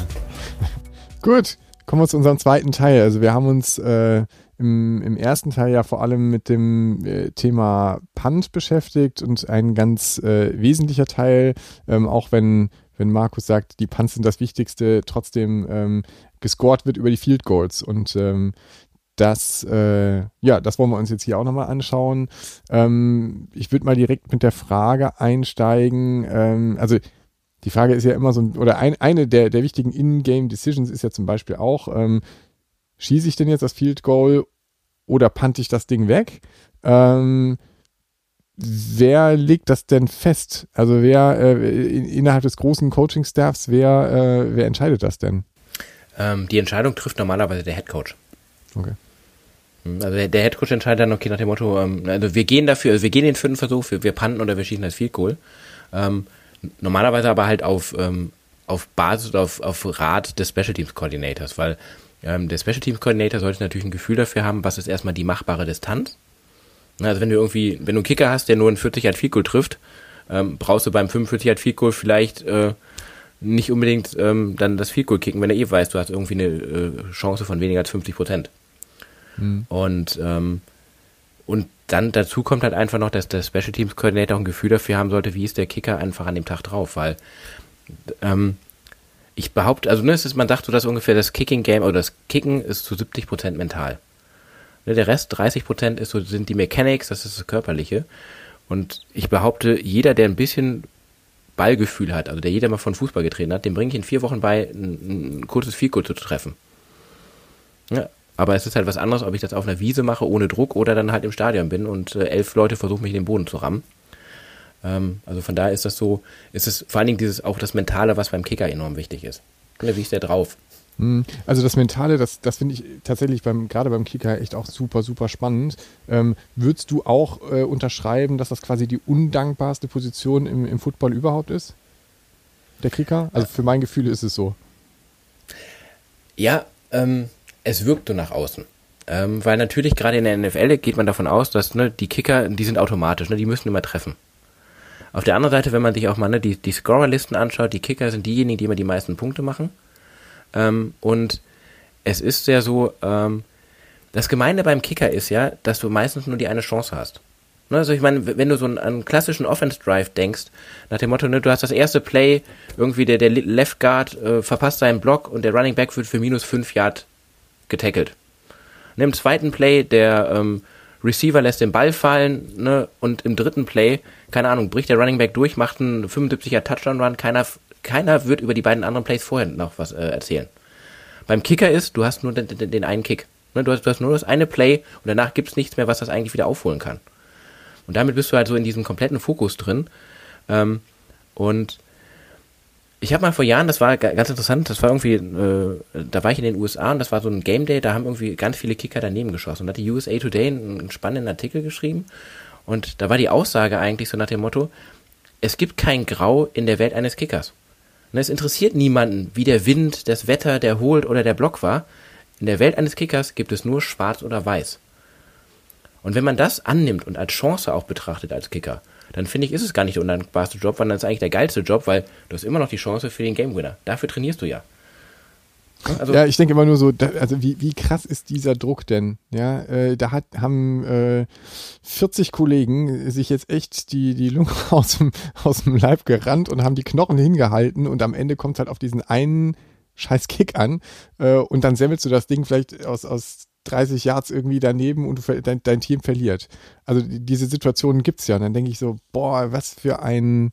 Gut, kommen wir zu unserem zweiten Teil. Also wir haben uns äh, im, im ersten Teil ja vor allem mit dem äh, Thema Punt beschäftigt und ein ganz äh, wesentlicher Teil, ähm, auch wenn, wenn Markus sagt, die Punts sind das Wichtigste, trotzdem ähm, gescored wird über die Field Goals. Und ähm, das, äh, ja, das wollen wir uns jetzt hier auch nochmal anschauen. Ähm, ich würde mal direkt mit der Frage einsteigen. Ähm, also die Frage ist ja immer so, oder ein, eine der, der wichtigen In-Game-Decisions ist ja zum Beispiel auch, ähm, schieße ich denn jetzt das Field Goal oder pante ich das Ding weg? Ähm, wer legt das denn fest? Also wer äh, in, innerhalb des großen Coaching-Staffs, wer, äh, wer entscheidet das denn? Ähm, die Entscheidung trifft normalerweise der Head Coach. Okay. Also der, der Head Coach entscheidet dann, okay, nach dem Motto, ähm, also wir gehen dafür, also wir gehen den vierten Versuch, wir, wir panten oder wir schießen das Field Goal. Ähm, normalerweise aber halt auf, ähm, auf Basis, auf, auf Rat des Special Teams Coordinators, weil ähm, der Special Teams Coordinator sollte natürlich ein Gefühl dafür haben, was ist erstmal die machbare Distanz. Also wenn du irgendwie, wenn du einen Kicker hast, der nur ein 40 Yard Field Goal trifft, ähm, brauchst du beim 45 Yard Field Goal vielleicht äh, nicht unbedingt ähm, dann das Field Goal kicken, wenn er eh weiß, du hast irgendwie eine äh, Chance von weniger als 50 Prozent. Und, ähm, und dann dazu kommt halt einfach noch, dass der Special Teams Coordinator ein Gefühl dafür haben sollte, wie ist der Kicker einfach an dem Tag drauf, weil ähm, ich behaupte, also ne, es ist, man sagt so, dass ungefähr das Kicking Game oder das Kicken ist zu 70 Prozent mental. Ne, der Rest, 30 Prozent ist so, sind die Mechanics, das ist das Körperliche. Und ich behaupte, jeder, der ein bisschen Ballgefühl hat, also der jeder mal von Fußball getreten hat, dem bringe ich in vier Wochen bei, ein, ein kurzes Goal zu treffen. Ja, aber es ist halt was anderes, ob ich das auf einer Wiese mache, ohne Druck, oder dann halt im Stadion bin und äh, elf Leute versuchen, mich in den Boden zu rammen. Ähm, also von daher ist das so, ist es vor allen Dingen dieses, auch das Mentale, was beim Kicker enorm wichtig ist. Ne, wie ist der drauf? Hm, Also das Mentale, das, das finde ich tatsächlich beim, gerade beim Kicker echt auch super, super spannend. Ähm, würdest du auch äh, unterschreiben, dass das quasi die undankbarste Position im, im Football überhaupt ist? Der Kicker? Also für mein Gefühl ist es so. Ja, ähm, es wirkt so nach außen. Ähm, weil natürlich gerade in der NFL geht man davon aus, dass ne, die Kicker, die sind automatisch, ne, die müssen immer treffen. Auf der anderen Seite, wenn man sich auch mal ne, die, die Scorerlisten anschaut, die Kicker sind diejenigen, die immer die meisten Punkte machen. Ähm, und es ist ja so, ähm, das Gemeine beim Kicker ist ja, dass du meistens nur die eine Chance hast. Ne, also ich meine, wenn du so einen, einen klassischen Offense-Drive denkst, nach dem Motto, ne, du hast das erste Play, irgendwie der, der Left Guard äh, verpasst seinen Block und der Running Back wird für minus 5 Yard getackelt. Ne, Im zweiten Play, der ähm, Receiver lässt den Ball fallen, ne, und im dritten Play, keine Ahnung, bricht der Running Back durch, macht einen 75er Touchdown-Run, keiner, keiner wird über die beiden anderen Plays vorher noch was äh, erzählen. Beim Kicker ist, du hast nur den, den, den einen Kick. Ne, du, hast, du hast nur das eine Play und danach gibt's nichts mehr, was das eigentlich wieder aufholen kann. Und damit bist du halt so in diesem kompletten Fokus drin. Ähm, und ich habe mal vor Jahren, das war ga- ganz interessant, das war irgendwie, äh, da war ich in den USA und das war so ein Game Day, da haben irgendwie ganz viele Kicker daneben geschossen. Und da hat die USA Today einen, einen spannenden Artikel geschrieben. Und da war die Aussage eigentlich so nach dem Motto, es gibt kein Grau in der Welt eines Kickers. Und es interessiert niemanden, wie der Wind, das Wetter, der Holt oder der Block war. in der Welt eines Kickers gibt es nur schwarz oder weiß. Und wenn man das annimmt und als Chance auch betrachtet als Kicker, dann finde ich, ist es gar nicht der undankbarste Job, sondern es ist eigentlich der geilste Job, weil du hast immer noch die Chance für den Game Winner. Dafür trainierst du ja. Also ja, ich denke immer nur so, da, also wie, wie krass ist dieser Druck denn? Ja, äh, da hat, haben äh, 40 Kollegen sich jetzt echt die, die Lunge [LAUGHS] aus dem, aus dem Leib gerannt und haben die Knochen hingehalten und am Ende kommt halt auf diesen einen scheiß Kick an äh, und dann semmelst du das Ding vielleicht aus, aus 30 Yards irgendwie daneben und du, dein, dein Team verliert. Also diese Situationen gibt's ja. Und dann denke ich so, boah, was für ein,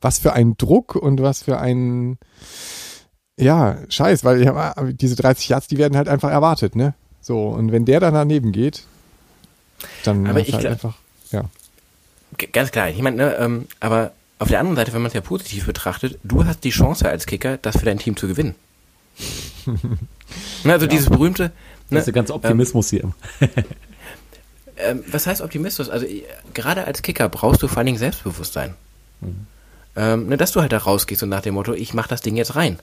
was für ein Druck und was für ein, ja, scheiß, weil ich hab, diese 30 Yards, die werden halt einfach erwartet, ne? So, und wenn der dann daneben geht, dann aber ich halt einfach, ja. Ganz klar, ich meine, ne, ähm, aber auf der anderen Seite, wenn man es ja positiv betrachtet, du hast die Chance als Kicker, das für dein Team zu gewinnen. [LAUGHS] Ne, also ja. dieses berühmte. Ne, das ist der ganze Optimismus ähm, hier. [LAUGHS] ähm, was heißt Optimismus? Also gerade als Kicker brauchst du vor allen Dingen Selbstbewusstsein. Mhm. Ähm, ne, dass du halt da rausgehst und nach dem Motto, ich mach das Ding jetzt rein.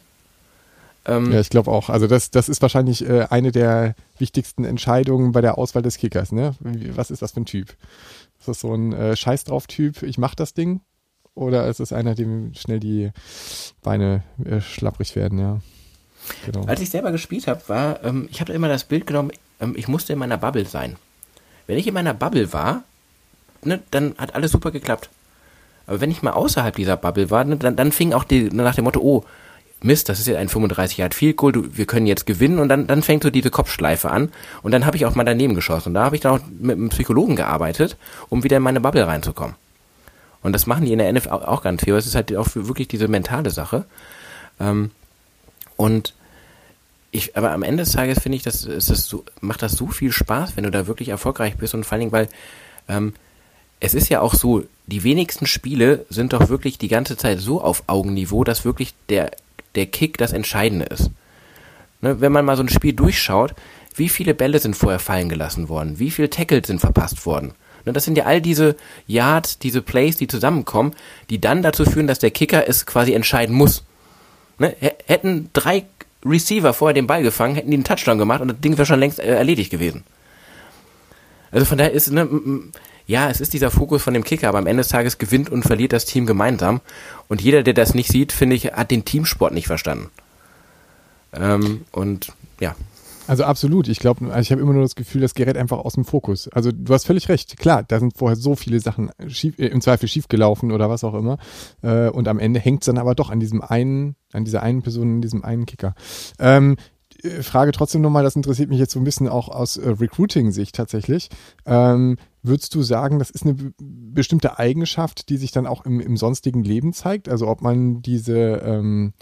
Ähm, ja, ich glaube auch. Also das, das ist wahrscheinlich äh, eine der wichtigsten Entscheidungen bei der Auswahl des Kickers. Ne? Was ist das für ein Typ? Ist das so ein äh, Scheiß drauf Typ, ich mach das Ding? Oder ist es einer, dem schnell die Beine äh, schlapprig werden, ja? Genau. Als ich selber gespielt habe, war, ähm, ich habe immer das Bild genommen, ähm, ich musste in meiner Bubble sein. Wenn ich in meiner Bubble war, ne, dann hat alles super geklappt. Aber wenn ich mal außerhalb dieser Bubble war, ne, dann, dann fing auch die, nach dem Motto, oh, Mist, das ist jetzt ein 35 Yard Field Goal, wir können jetzt gewinnen und dann, dann fängt so diese Kopfschleife an und dann habe ich auch mal daneben geschossen und da habe ich dann auch mit einem Psychologen gearbeitet, um wieder in meine Bubble reinzukommen. Und das machen die in der NFL auch ganz viel, es ist halt auch wirklich diese mentale Sache. Ähm, und ich, aber am Ende des Tages finde ich, dass es das so, macht das so viel Spaß, wenn du da wirklich erfolgreich bist und vor allen Dingen, weil ähm, es ist ja auch so, die wenigsten Spiele sind doch wirklich die ganze Zeit so auf Augenniveau, dass wirklich der, der Kick das Entscheidende ist. Ne, wenn man mal so ein Spiel durchschaut, wie viele Bälle sind vorher fallen gelassen worden, wie viele Tackles sind verpasst worden. Ne, das sind ja all diese Yards, diese Plays, die zusammenkommen, die dann dazu führen, dass der Kicker es quasi entscheiden muss. Ne, hätten drei Receiver vorher den Ball gefangen, hätten die einen Touchdown gemacht und das Ding wäre schon längst äh, erledigt gewesen. Also von daher ist, ne, ja, es ist dieser Fokus von dem Kicker, aber am Ende des Tages gewinnt und verliert das Team gemeinsam. Und jeder, der das nicht sieht, finde ich, hat den Teamsport nicht verstanden. Ähm, und ja. Also absolut. Ich glaube, also ich habe immer nur das Gefühl, das gerät einfach aus dem Fokus. Also du hast völlig recht. Klar, da sind vorher so viele Sachen schief, äh, im Zweifel schiefgelaufen oder was auch immer. Äh, und am Ende hängt es dann aber doch an diesem einen, an dieser einen Person, an diesem einen Kicker. Ähm, äh, Frage trotzdem nochmal, das interessiert mich jetzt so ein bisschen auch aus äh, Recruiting-Sicht tatsächlich. Ähm, würdest du sagen, das ist eine bestimmte Eigenschaft, die sich dann auch im, im sonstigen Leben zeigt? Also ob man diese ähm,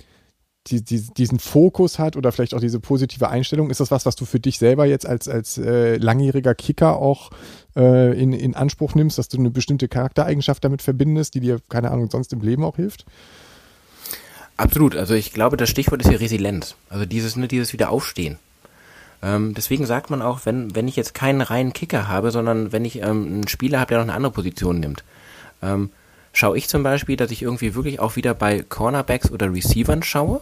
die, die, diesen Fokus hat oder vielleicht auch diese positive Einstellung? Ist das was, was du für dich selber jetzt als, als äh, langjähriger Kicker auch äh, in, in Anspruch nimmst, dass du eine bestimmte Charaktereigenschaft damit verbindest, die dir, keine Ahnung, sonst im Leben auch hilft? Absolut. Also ich glaube, das Stichwort ist hier Resilienz. Also dieses, ne, dieses Wiederaufstehen. Ähm, deswegen sagt man auch, wenn, wenn ich jetzt keinen reinen Kicker habe, sondern wenn ich ähm, einen Spieler habe, der noch eine andere Position nimmt, ähm, schaue ich zum Beispiel, dass ich irgendwie wirklich auch wieder bei Cornerbacks oder Receivern schaue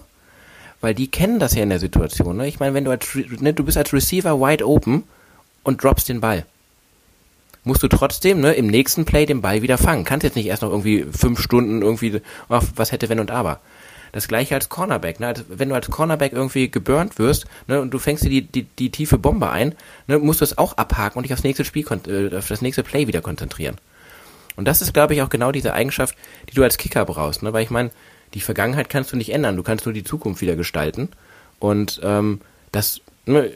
weil die kennen das ja in der Situation. Ne? Ich meine, wenn du als ne, du bist als Receiver wide open und droppst den Ball, musst du trotzdem ne, im nächsten Play den Ball wieder fangen. Kannst jetzt nicht erst noch irgendwie fünf Stunden irgendwie, ach, was hätte wenn und aber. Das gleiche als Cornerback. Ne? Wenn du als Cornerback irgendwie geburnt wirst ne, und du fängst dir die, die, die tiefe Bombe ein, ne, musst du es auch abhaken und dich aufs nächste Spiel, äh, auf das nächste Play wieder konzentrieren. Und das ist, glaube ich, auch genau diese Eigenschaft, die du als Kicker brauchst. Ne? Weil ich meine, die Vergangenheit kannst du nicht ändern, du kannst nur die Zukunft wieder gestalten. Und ähm, das, ne,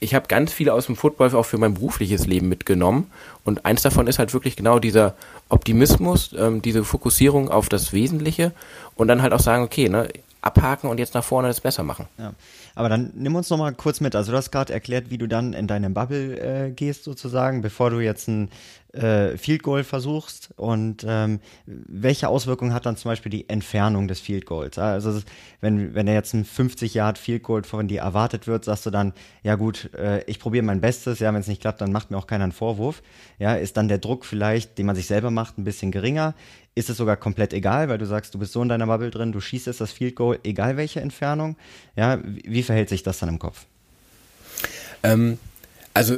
ich habe ganz viele aus dem Football auch für mein berufliches Leben mitgenommen. Und eins davon ist halt wirklich genau dieser Optimismus, ähm, diese Fokussierung auf das Wesentliche und dann halt auch sagen, okay, ne, abhaken und jetzt nach vorne das besser machen. Ja. Aber dann nimm uns noch mal kurz mit. Also du hast gerade erklärt, wie du dann in deine Bubble äh, gehst sozusagen, bevor du jetzt ein äh, Field Goal versuchst und ähm, welche Auswirkungen hat dann zum Beispiel die Entfernung des Field Goals? Also wenn, wenn er jetzt ein 50 Yard Field Goal von dir erwartet wird, sagst du dann, ja gut, äh, ich probiere mein Bestes, ja, wenn es nicht klappt, dann macht mir auch keiner einen Vorwurf. Ja, ist dann der Druck vielleicht, den man sich selber macht, ein bisschen geringer? Ist es sogar komplett egal, weil du sagst, du bist so in deiner Bubble drin, du schießt jetzt das Field Goal, egal welche Entfernung? Ja, wie verhält sich das dann im Kopf? Ähm, also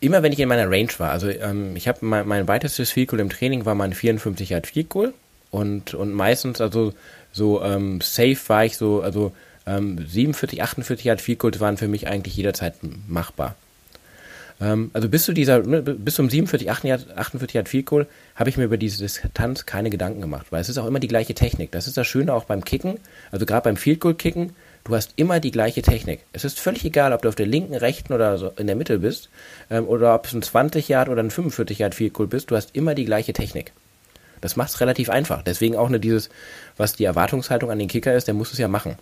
immer wenn ich in meiner Range war, also ähm, ich habe mein, mein weitestes Field Goal im Training war mein 54 Yard Field Goal und und meistens also so ähm, safe war ich so also ähm, 47, 48 Yard Field Goals waren für mich eigentlich jederzeit machbar. Ähm, also bis zu dieser ne, bis zum 47, 48 Yard Field Goal habe ich mir über diese Distanz keine Gedanken gemacht, weil es ist auch immer die gleiche Technik. Das ist das Schöne auch beim Kicken, also gerade beim Field Goal Kicken Du hast immer die gleiche Technik. Es ist völlig egal, ob du auf der linken, rechten oder so in der Mitte bist, ähm, oder ob es ein 20 Yard oder ein 45 Yard Field Goal bist. Du hast immer die gleiche Technik. Das macht es relativ einfach. Deswegen auch nur dieses, was die Erwartungshaltung an den Kicker ist, der muss es ja machen.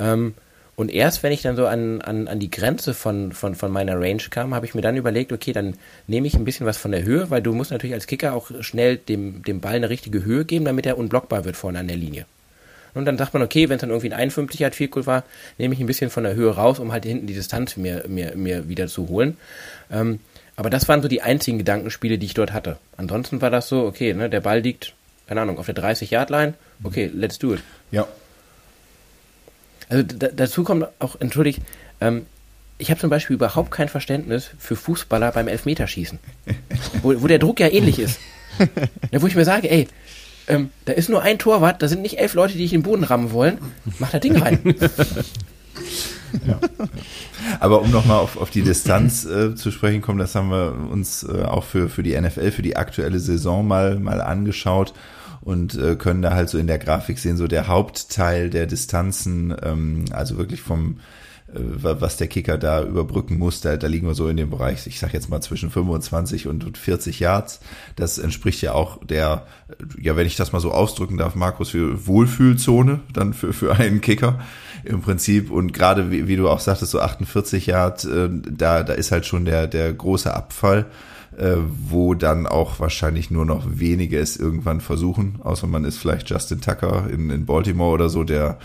Ähm, und erst wenn ich dann so an, an, an die Grenze von, von, von meiner Range kam, habe ich mir dann überlegt, okay, dann nehme ich ein bisschen was von der Höhe, weil du musst natürlich als Kicker auch schnell dem, dem Ball eine richtige Höhe geben, damit er unblockbar wird vorne an der Linie. Und dann sagt man, okay, wenn es dann irgendwie ein 51 Yard Field Goal war, nehme ich ein bisschen von der Höhe raus, um halt hinten die Distanz mir, mir, mir wieder zu holen. Ähm, aber das waren so die einzigen Gedankenspiele, die ich dort hatte. Ansonsten war das so, okay, ne, der Ball liegt, keine Ahnung, auf der 30-Yard-Line. Okay, let's do it. Ja. Also dazu kommt auch, entschuldigt, ähm, ich habe zum Beispiel überhaupt kein Verständnis für Fußballer beim Elfmeterschießen. [LAUGHS] wo, wo der Druck ja ähnlich ist. [LAUGHS] Wo ich mir sage, ey, ähm, da ist nur ein Torwart, da sind nicht elf Leute, die ich in den Boden rammen wollen. Mach das Ding rein. [LAUGHS] Ja. Aber um nochmal auf, auf die Distanz äh, zu sprechen kommen, das haben wir uns äh, auch für, für die NFL, für die aktuelle Saison mal, mal angeschaut und äh, können da halt so in der Grafik sehen, so der Hauptteil der Distanzen, ähm, also wirklich vom was der Kicker da überbrücken muss, da, da liegen wir so in dem Bereich, ich sag jetzt mal zwischen 25 und 40 Yards. Das entspricht ja auch der, ja, wenn ich das mal so ausdrücken darf, Markus, für Wohlfühlzone dann für, für einen Kicker im Prinzip. Und gerade wie, wie du auch sagtest, so 48 Yards, äh, da, da ist halt schon der, der große Abfall äh, wo dann auch wahrscheinlich nur noch wenige es irgendwann versuchen, außer man ist vielleicht Justin Tucker in, in Baltimore oder so, der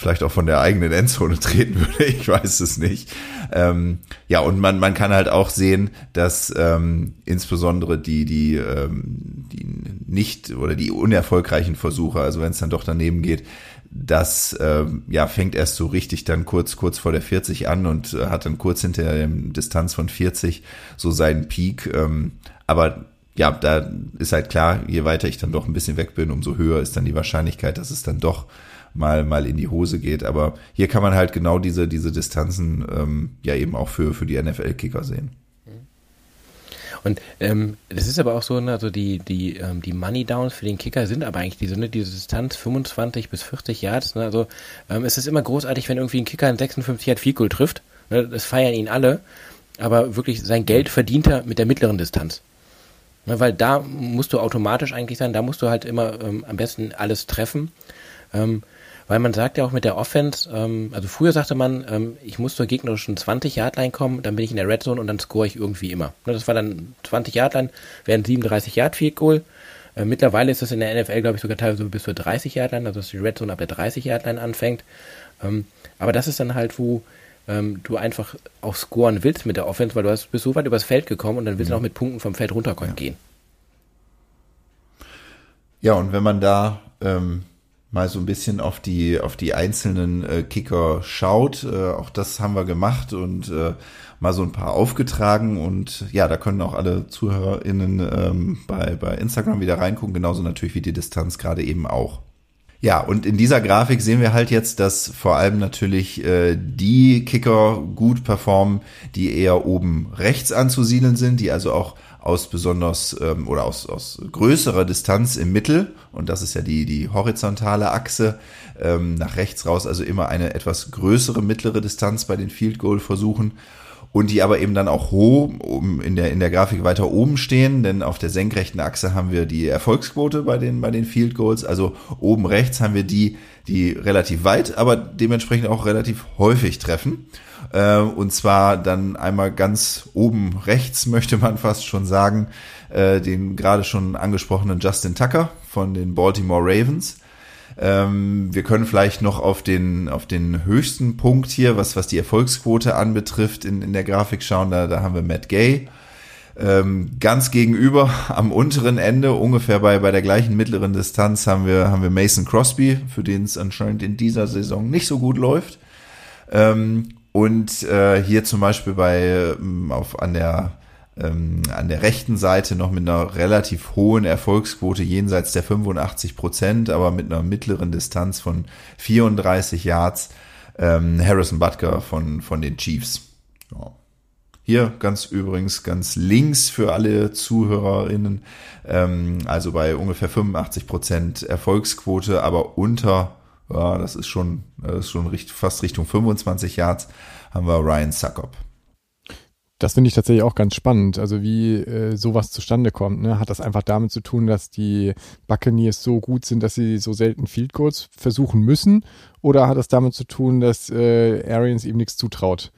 vielleicht auch von der eigenen Endzone [LAUGHS] treten würde, ich weiß es nicht. Ähm, ja, und man, man kann halt auch sehen, dass ähm, insbesondere die, die, ähm, die nicht oder die unerfolgreichen Versuche, also wenn es dann doch daneben geht, das äh, ja fängt erst so richtig dann kurz kurz vor der 40 an und äh, hat dann kurz hinter der Distanz von 40 so seinen Peak. Ähm, aber ja, da ist halt klar, je weiter ich dann doch ein bisschen weg bin, umso höher ist dann die Wahrscheinlichkeit, dass es dann doch mal mal in die Hose geht. Aber hier kann man halt genau diese diese Distanzen ähm, ja eben auch für für die NFL-Kicker sehen. Und ähm, das ist aber auch so, ne, also die, die, ähm, die Money Downs für den Kicker sind aber eigentlich diese, ne, diese Distanz 25 bis 40 Yards. Ne, also ähm, es ist immer großartig, wenn irgendwie ein Kicker ein 56 Yard Field Goal trifft. Ne, das feiern ihn alle. Aber wirklich sein Geld verdient er mit der mittleren Distanz. Ne, weil da musst du automatisch eigentlich sein, da musst du halt immer ähm, am besten alles treffen. Ähm, weil man sagt ja auch mit der Offense, ähm, also früher sagte man, ähm, ich muss zur gegnerischen 20-Yard-Line kommen, dann bin ich in der Red Zone und dann score ich irgendwie immer. Ne, das war dann 20-Yard-Line, wären 37 Yard Field Goal. Äh, mittlerweile ist das in der NFL, glaube ich, sogar teilweise bis zur 30 Yard Line, also dass die Red Zone ab der 30 Yard Line anfängt. Ähm, aber das ist dann halt, wo ähm, du einfach auch scoren willst mit der Offense, weil du hast, bist so weit übers Feld gekommen und dann willst du mhm. auch mit Punkten vom Feld runtergehen. Ja. Ja, und wenn man da ähm, mal so ein bisschen auf die auf die einzelnen äh, Kicker schaut. Äh, auch das haben wir gemacht und äh, mal so ein paar aufgetragen und ja, da können auch alle ZuhörerInnen ähm, bei bei Instagram wieder reingucken, genauso natürlich wie die Distanz gerade eben auch. Ja, und in dieser Grafik sehen wir halt jetzt, dass vor allem natürlich äh, die Kicker gut performen, die eher oben rechts anzusiedeln sind, die also auch aus besonders ähm, oder aus, aus größerer Distanz im Mittel, und das ist ja die, die horizontale Achse, ähm, nach rechts raus, also immer eine etwas größere mittlere Distanz bei den Field Goal Versuchen und die aber eben dann auch hoch in der in der Grafik weiter oben stehen, denn auf der senkrechten Achse haben wir die Erfolgsquote bei den bei den Field Goals, also oben rechts haben wir die die relativ weit, aber dementsprechend auch relativ häufig treffen. Äh, und zwar dann einmal ganz oben rechts [LAUGHS] möchte man fast schon sagen, äh, den gerade schon angesprochenen Justin Tucker von den Baltimore Ravens. Ähm, wir können vielleicht noch auf den, auf den höchsten Punkt hier, was, was die Erfolgsquote anbetrifft, in, in der Grafik schauen. Da, da haben wir Matt Gay. Ähm, ganz gegenüber [LAUGHS] am unteren Ende, ungefähr bei, bei der gleichen mittleren Distanz, haben wir, haben wir Mason Crosby, für den es anscheinend in dieser Saison nicht so gut läuft. Ähm, und äh, hier zum Beispiel bei ähm, auf an der ähm, an der rechten Seite noch mit einer relativ hohen Erfolgsquote jenseits der 85 Prozent, aber mit einer mittleren Distanz von 34 Yards. Ähm, Harrison Butker von, von den Chiefs. Ja. Hier ganz übrigens ganz links für alle ZuhörerInnen, ähm, also bei ungefähr 85 Prozent Erfolgsquote, aber unter, ja, das ist schon, das ist schon fast Richtung 25 Yards, haben wir Ryan Suckup. Das finde ich tatsächlich auch ganz spannend. Also wie äh, sowas zustande kommt. Ne? Hat das einfach damit zu tun, dass die Buccaneers so gut sind, dass sie so selten Field Goals versuchen müssen? Oder hat das damit zu tun, dass äh, Arians ihm nichts zutraut?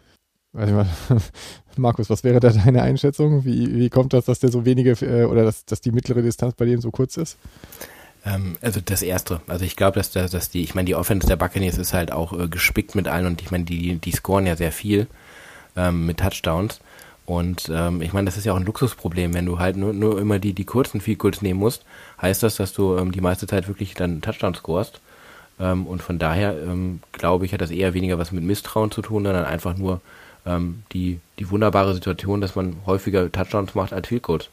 Mal, [LAUGHS] Markus, was wäre da deine Einschätzung? Wie, wie kommt das, dass der so wenige äh, oder dass, dass die mittlere Distanz bei dem so kurz ist? Ähm, also das erste. Also ich glaube, dass, dass die, ich meine, die Offense der Buccaneers ist halt auch äh, gespickt mit allen und ich meine, die, die scoren ja sehr viel ähm, mit Touchdowns. Und ähm, ich meine, das ist ja auch ein Luxusproblem, wenn du halt nur, nur immer die, die kurzen viel kurz nehmen musst, heißt das, dass du ähm, die meiste Zeit wirklich dann Touchdown scorest. Ähm, und von daher ähm, glaube ich, hat das eher weniger was mit Misstrauen zu tun, sondern einfach nur ähm, die, die wunderbare Situation, dass man häufiger Touchdowns macht als Field Goals.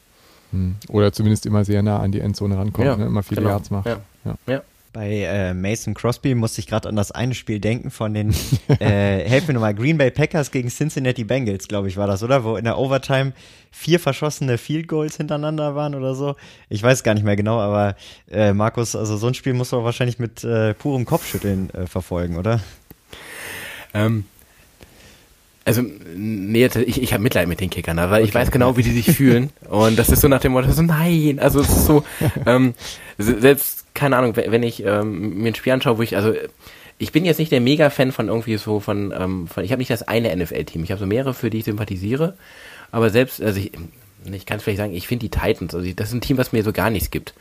Hm. Oder zumindest immer sehr nah an die Endzone rankommt, ja, ne? immer viele genau. Yards macht. Ja. Ja. ja. Bei äh, Mason Crosby musste ich gerade an das eine Spiel denken von den, [LAUGHS] äh, helf mir nochmal, Green Bay Packers gegen Cincinnati Bengals, glaube ich, war das, oder? Wo in der Overtime vier verschossene Field Goals hintereinander waren oder so. Ich weiß gar nicht mehr genau, aber äh, Markus, also so ein Spiel musst du wahrscheinlich mit äh, purem Kopfschütteln äh, verfolgen, oder? Ähm, also, nee, ich, ich habe Mitleid mit den Kickern, weil okay. ich weiß genau, wie die sich fühlen. [LAUGHS] Und das ist so nach dem Motto, so nein, also es ist so, ähm, selbst, keine Ahnung, wenn ich ähm, mir ein Spiel anschaue, wo ich, also ich bin jetzt nicht der Mega-Fan von irgendwie so von, ähm, von ich habe nicht das eine NFL-Team, ich habe so mehrere, für die ich sympathisiere, aber selbst, also ich, ich kann es vielleicht sagen, ich finde die Titans, also das ist ein Team, was mir so gar nichts gibt.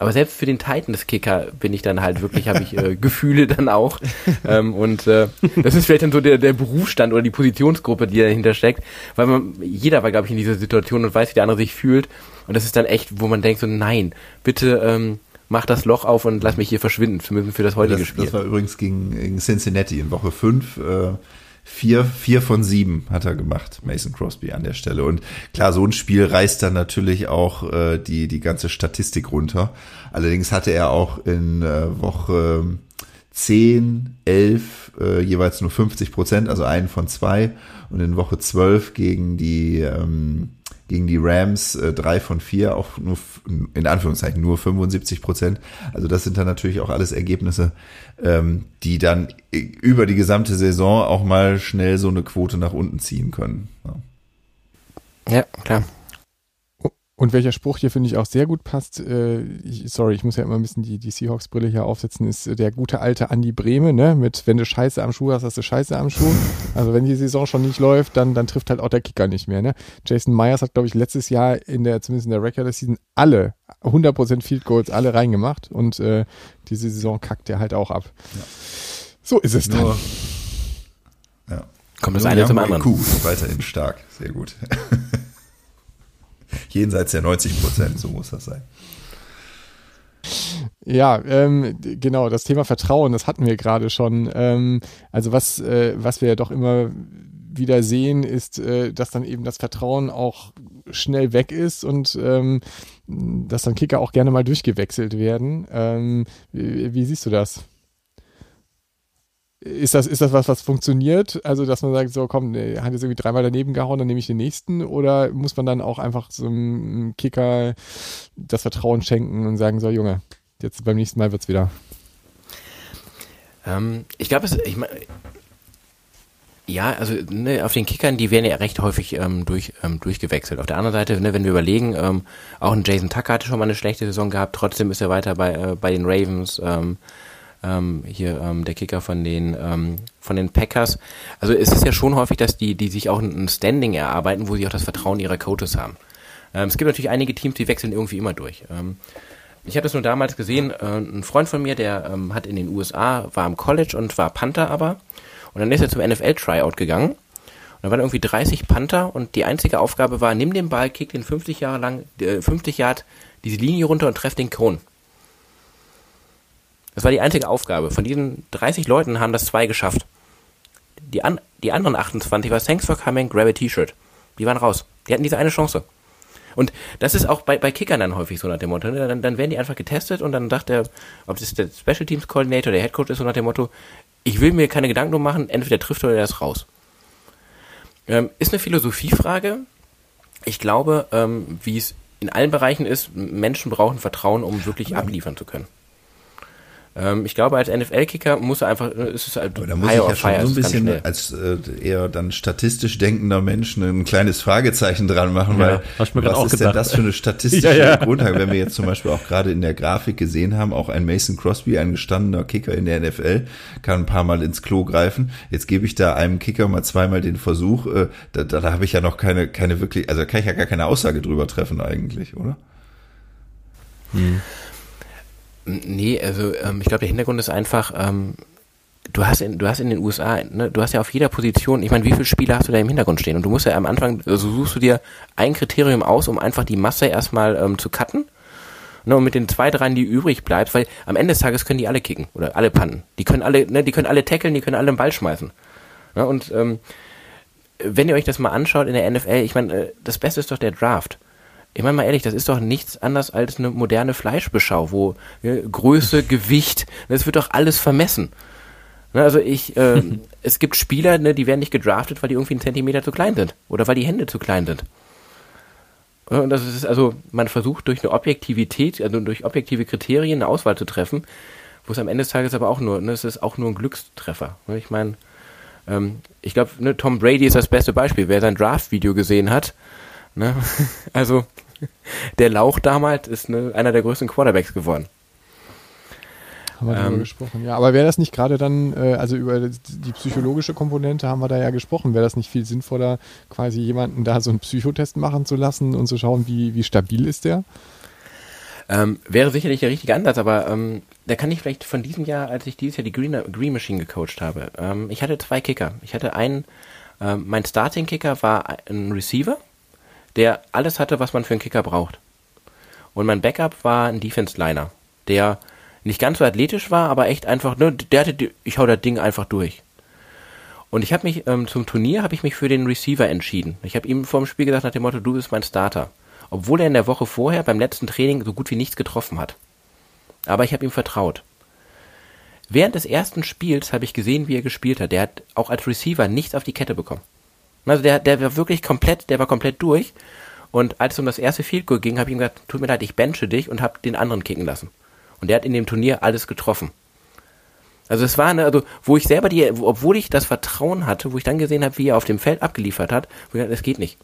Aber selbst für den Titans-Kicker bin ich dann halt wirklich, habe ich äh, [LAUGHS] Gefühle dann auch. Ähm, und äh, das ist vielleicht dann so der, der Berufsstand oder die Positionsgruppe, die dahinter steckt. Weil man, jeder war, glaube ich, in dieser Situation und weiß, wie der andere sich fühlt. Und das ist dann echt, wo man denkt so, nein, bitte ähm, mach das Loch auf und lass mich hier verschwinden, zumindest für das heutige das, Spiel. Das war übrigens gegen, gegen Cincinnati in Woche 5. Äh, Vier, vier von sieben hat er gemacht, Mason Crosby an der Stelle. Und klar, so ein Spiel reißt dann natürlich auch äh, die, die ganze Statistik runter. Allerdings hatte er auch in äh, Woche 10, 11 äh, jeweils nur 50 Prozent, also einen von zwei. Und in Woche 12 gegen die ähm, gegen die Rams äh, drei von vier, auch nur in Anführungszeichen nur 75 Prozent. Also das sind dann natürlich auch alles Ergebnisse, ähm, die dann über die gesamte Saison auch mal schnell so eine Quote nach unten ziehen können. Ja, ja klar. Und welcher Spruch hier finde ich auch sehr gut passt, äh, ich, sorry, ich muss ja immer ein bisschen die, die Seahawks-Brille hier aufsetzen, ist der gute alte Andy Breme, ne? Mit wenn du Scheiße am Schuh hast, hast du Scheiße am Schuh. Also wenn die Saison schon nicht läuft, dann, dann trifft halt auch der Kicker nicht mehr, ne? Jason Myers hat, glaube ich, letztes Jahr in der, zumindest in der Regular Season, alle, 100% Field Goals, alle reingemacht und äh, diese Saison kackt er halt auch ab. Ja. So ist es dann. Nur, ja. Kommt das Nur eine zum anderen. Kuh, weiterhin stark, sehr gut. [LAUGHS] jenseits der 90 Prozent, so muss das sein. Ja, ähm, genau, das Thema Vertrauen, das hatten wir gerade schon. Ähm, also was, äh, was wir ja doch immer wieder sehen, ist, äh, dass dann eben das Vertrauen auch schnell weg ist und ähm, dass dann Kicker auch gerne mal durchgewechselt werden. Ähm, wie, wie siehst du das? Ist das, ist das was, was funktioniert? Also, dass man sagt, so, komm, der hat jetzt irgendwie dreimal daneben gehauen, dann nehme ich den nächsten? Oder muss man dann auch einfach so einem Kicker das Vertrauen schenken und sagen, so, Junge, jetzt beim nächsten Mal wird's wieder? Ähm, ich glaube, ich meine, ja, also ne, auf den Kickern, die werden ja recht häufig ähm, durch, ähm, durchgewechselt. Auf der anderen Seite, ne, wenn wir überlegen, ähm, auch ein Jason Tucker hatte schon mal eine schlechte Saison gehabt, trotzdem ist er weiter bei, äh, bei den Ravens. Ähm, ähm, hier ähm, der Kicker von den ähm, von den Packers. Also es ist ja schon häufig, dass die die sich auch ein Standing erarbeiten, wo sie auch das Vertrauen ihrer Coaches haben. Ähm, es gibt natürlich einige Teams, die wechseln irgendwie immer durch. Ähm, ich habe das nur damals gesehen. Äh, ein Freund von mir, der ähm, hat in den USA war am College und war Panther aber und dann ist er zum NFL Tryout gegangen. Und da waren irgendwie 30 Panther und die einzige Aufgabe war, nimm den Ball, kick den 50 Jahre lang, äh, 50 Yard diese Linie runter und treff den Cone. Das war die einzige Aufgabe. Von diesen 30 Leuten haben das zwei geschafft. Die, an, die anderen 28 war Thanks for coming, grab a T-Shirt. Die waren raus. Die hatten diese eine Chance. Und das ist auch bei, bei Kickern dann häufig so nach dem Motto. Ne? Dann, dann werden die einfach getestet und dann sagt der, ob das der Special Teams Coordinator, der Head Coach ist, so nach dem Motto, ich will mir keine Gedanken drum machen, entweder trifft oder er ist raus. Ähm, ist eine Philosophiefrage. Ich glaube, ähm, wie es in allen Bereichen ist, Menschen brauchen Vertrauen, um wirklich abliefern zu können. Ähm, ich glaube, als NFL-Kicker muss er einfach, äh, ist es halt Aber da muss ich ja schon so ein bisschen als äh, eher dann statistisch denkender Mensch ein kleines Fragezeichen dran machen, ja, weil was ist gedacht. denn das für eine [LAUGHS] statistische ja, ja. Grundlage, wenn wir jetzt zum Beispiel auch gerade in der Grafik gesehen haben, auch ein Mason Crosby, ein gestandener Kicker in der NFL, kann ein paar Mal ins Klo greifen. Jetzt gebe ich da einem Kicker mal zweimal den Versuch, äh, da, da, da habe ich ja noch keine, keine wirklich, also da kann ich ja gar keine Aussage drüber treffen eigentlich, oder? Hm. Nee, also ähm, ich glaube, der Hintergrund ist einfach, ähm, du hast in, du hast in den USA, ne, du hast ja auf jeder Position, ich meine, wie viele Spieler hast du da im Hintergrund stehen? Und du musst ja am Anfang, also suchst du dir ein Kriterium aus, um einfach die Masse erstmal ähm, zu cutten. Ne, und mit den zwei, dreien, die übrig bleibt, weil am Ende des Tages können die alle kicken oder alle pannen. Die können alle, ne, die können alle tackeln, die können alle einen Ball schmeißen. Ne, und ähm, wenn ihr euch das mal anschaut in der NFL, ich meine, äh, das Beste ist doch der Draft ich meine mal ehrlich, das ist doch nichts anderes als eine moderne Fleischbeschau, wo äh, Größe, [LAUGHS] Gewicht, das wird doch alles vermessen. Ne, also ich, äh, [LAUGHS] es gibt Spieler, ne, die werden nicht gedraftet, weil die irgendwie einen Zentimeter zu klein sind oder weil die Hände zu klein sind. Und das ist also, man versucht durch eine Objektivität, also durch objektive Kriterien eine Auswahl zu treffen, wo es am Ende des Tages aber auch nur, ne, es ist auch nur ein Glückstreffer. Ne, ich meine, ähm, ich glaube, ne, Tom Brady ist das beste Beispiel. Wer sein Draft-Video gesehen hat, Ne? [LAUGHS] Also der Lauch damals ist ne, einer der größten Quarterbacks geworden. Haben wir darüber ähm, gesprochen, ja. Aber wäre das nicht gerade dann, äh, also über die psychologische Komponente haben wir da ja gesprochen, wäre das nicht viel sinnvoller, quasi jemanden da so einen Psychotest machen zu lassen und zu schauen, wie, wie stabil ist der? Ähm, wäre sicherlich der richtige Ansatz, aber ähm, da kann ich vielleicht von diesem Jahr, als ich dieses Jahr die Green, Green Machine gecoacht habe, ähm, ich hatte zwei Kicker. Ich hatte einen, ähm, mein Starting-Kicker war ein Receiver, der alles hatte, was man für einen Kicker braucht. Und mein Backup war ein Defense-Liner, der nicht ganz so athletisch war, aber echt einfach, ne, der hatte, ich hau das Ding einfach durch. Und ich habe mich ähm, zum Turnier habe ich mich für den Receiver entschieden. Ich habe ihm vor dem Spiel gesagt nach dem Motto, du bist mein Starter, obwohl er in der Woche vorher beim letzten Training so gut wie nichts getroffen hat. Aber ich habe ihm vertraut. Während des ersten Spiels habe ich gesehen, wie er gespielt hat. Der hat auch als Receiver nichts auf die Kette bekommen. Also der, der war wirklich komplett, der war komplett durch. Und als es um das erste Field Goal ging, habe ich ihm gesagt, tut mir leid, ich benche dich und habe den anderen kicken lassen. Und der hat in dem Turnier alles getroffen. Also es war eine, also wo ich selber die, obwohl ich das Vertrauen hatte, wo ich dann gesehen habe, wie er auf dem Feld abgeliefert hat, wo ich dachte, das geht nicht.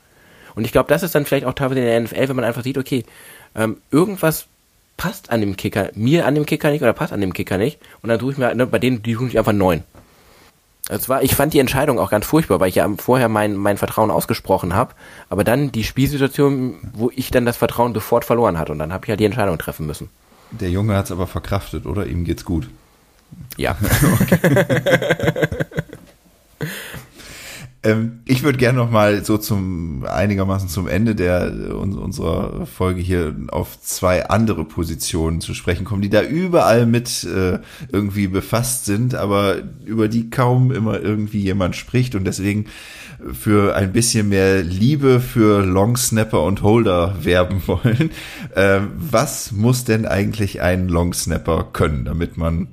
Und ich glaube, das ist dann vielleicht auch teilweise in der NFL, wenn man einfach sieht, okay, ähm, irgendwas passt an dem Kicker, mir an dem Kicker nicht oder passt an dem Kicker nicht. Und dann suche ich mir, ne, bei denen, die suche ich einfach neun. Es war, ich fand die Entscheidung auch ganz furchtbar, weil ich ja vorher mein, mein Vertrauen ausgesprochen habe, aber dann die Spielsituation, wo ich dann das Vertrauen sofort verloren hatte und dann habe ich ja halt die Entscheidung treffen müssen. Der Junge hat es aber verkraftet, oder? Ihm geht's gut. Ja. [LAUGHS] [LAUGHS] Ähm, ich würde gerne noch mal so zum einigermaßen zum Ende der unserer Folge hier auf zwei andere Positionen zu sprechen kommen, die da überall mit äh, irgendwie befasst sind, aber über die kaum immer irgendwie jemand spricht und deswegen für ein bisschen mehr Liebe für Long Snapper und Holder werben wollen. [LAUGHS] Ähm, was muss denn eigentlich ein Long Snapper können, damit man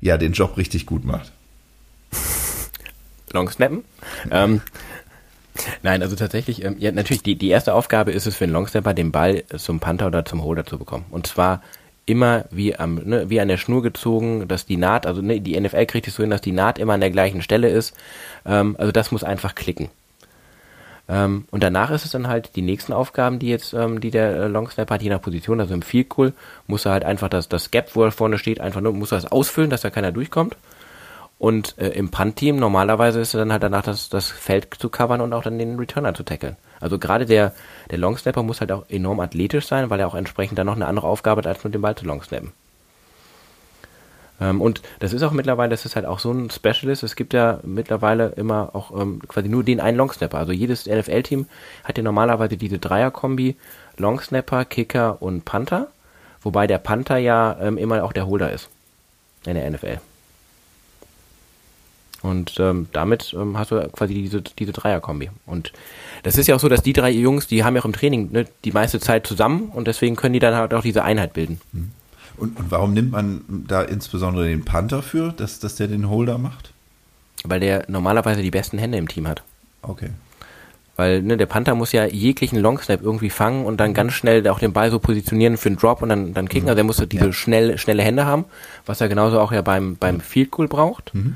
ja den Job richtig gut macht? [LAUGHS] Long snappen. Ähm, nein, also tatsächlich, ähm, ja, natürlich, die, die erste Aufgabe ist es für einen Longsnapper, den Ball zum Panther oder zum Holder zu bekommen. Und zwar immer wie am, ne, wie an der Schnur gezogen, dass die Naht, also ne, die NFL kriegt es so hin, dass die Naht immer an der gleichen Stelle ist. Ähm, also das muss einfach klicken. Ähm, und danach ist es dann halt die nächsten Aufgaben, die jetzt, ähm, die der äh, Longsnapper hat, je nach Position, also im Field Goal, muss er halt einfach das, das Gap, wo er vorne steht, einfach nur, muss er das ausfüllen, dass da keiner durchkommt. Und äh, im Punt-Team normalerweise ist es dann halt danach das, das Feld zu covern und auch dann den Returner zu tackeln. Also gerade der, der Longsnapper muss halt auch enorm athletisch sein, weil er auch entsprechend dann noch eine andere Aufgabe hat, als mit dem Ball zu longsnappen. Ähm, und das ist auch mittlerweile, das ist halt auch so ein Specialist. Es gibt ja mittlerweile immer auch ähm, quasi nur den einen Longsnapper. Also jedes NFL-Team hat ja normalerweise diese Dreier-Kombi Longsnapper, Kicker und Panther. Wobei der Panther ja ähm, immer auch der Holder ist in der NFL. Und ähm, damit ähm, hast du quasi diese, diese Dreierkombi. Und das ist ja auch so, dass die drei Jungs, die haben ja auch im Training ne, die meiste Zeit zusammen und deswegen können die dann halt auch diese Einheit bilden. Mhm. Und, und warum nimmt man da insbesondere den Panther für, dass, dass der den Holder macht? Weil der normalerweise die besten Hände im Team hat. Okay. Weil ne, der Panther muss ja jeglichen Longsnap irgendwie fangen und dann ganz schnell auch den Ball so positionieren für einen Drop und dann, dann kicken. Mhm. Also er muss diese ja. schnell, schnelle Hände haben, was er genauso auch ja beim, beim Field Goal braucht. Mhm.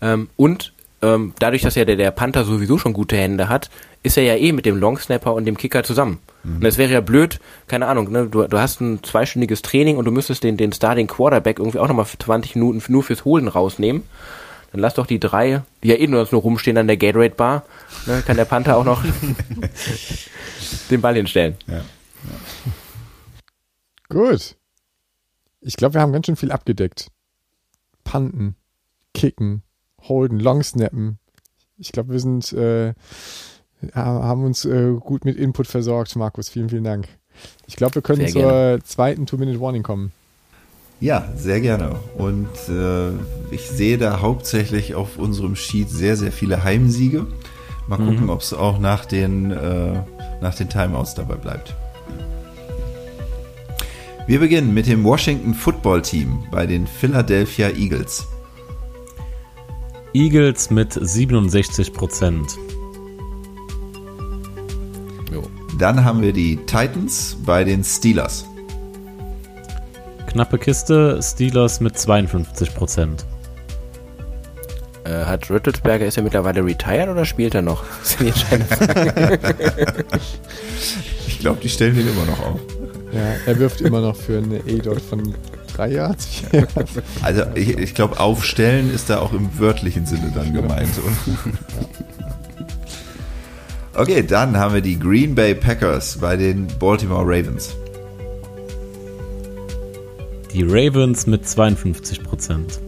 Ähm, und ähm, dadurch, dass ja der, der Panther sowieso schon gute Hände hat, ist er ja eh mit dem Longsnapper und dem Kicker zusammen. Mhm. Und es wäre ja blöd, keine Ahnung, ne, du, du hast ein zweistündiges Training und du müsstest den, den Starting Quarterback irgendwie auch nochmal für 20 Minuten nur fürs Holen rausnehmen. Dann lass doch die drei, die ja eh nur, nur rumstehen an der Gatorade Bar, ne, kann der Panther auch noch [LAUGHS] den Ball hinstellen. Ja. ja. Gut. Ich glaube, wir haben ganz schön viel abgedeckt. Panten, Kicken, Holden, Longsnappen. Ich glaube, wir sind, äh, haben uns äh, gut mit Input versorgt, Markus. Vielen, vielen Dank. Ich glaube, wir können sehr zur gerne. zweiten Two-Minute-Warning kommen. Ja, sehr gerne. Und äh, ich sehe da hauptsächlich auf unserem Sheet sehr, sehr viele Heimsiege. Mal gucken, mhm. ob es auch nach den, äh, nach den Timeouts dabei bleibt. Wir beginnen mit dem Washington Football Team bei den Philadelphia Eagles. Eagles mit 67 Prozent. Dann haben wir die Titans bei den Steelers. Knappe Kiste, Steelers mit 52 Prozent. Äh, hat Rüttelsberger, ist er mittlerweile retired oder spielt er noch? [LAUGHS] ich glaube, die stellen ihn immer noch auf. Ja, er wirft immer noch für eine A-Dot von Yards. [LAUGHS] also ich, ich glaube, aufstellen ist da auch im wörtlichen Sinne dann gemeint. Okay, dann haben wir die Green Bay Packers bei den Baltimore Ravens. Die Ravens mit 52 Prozent.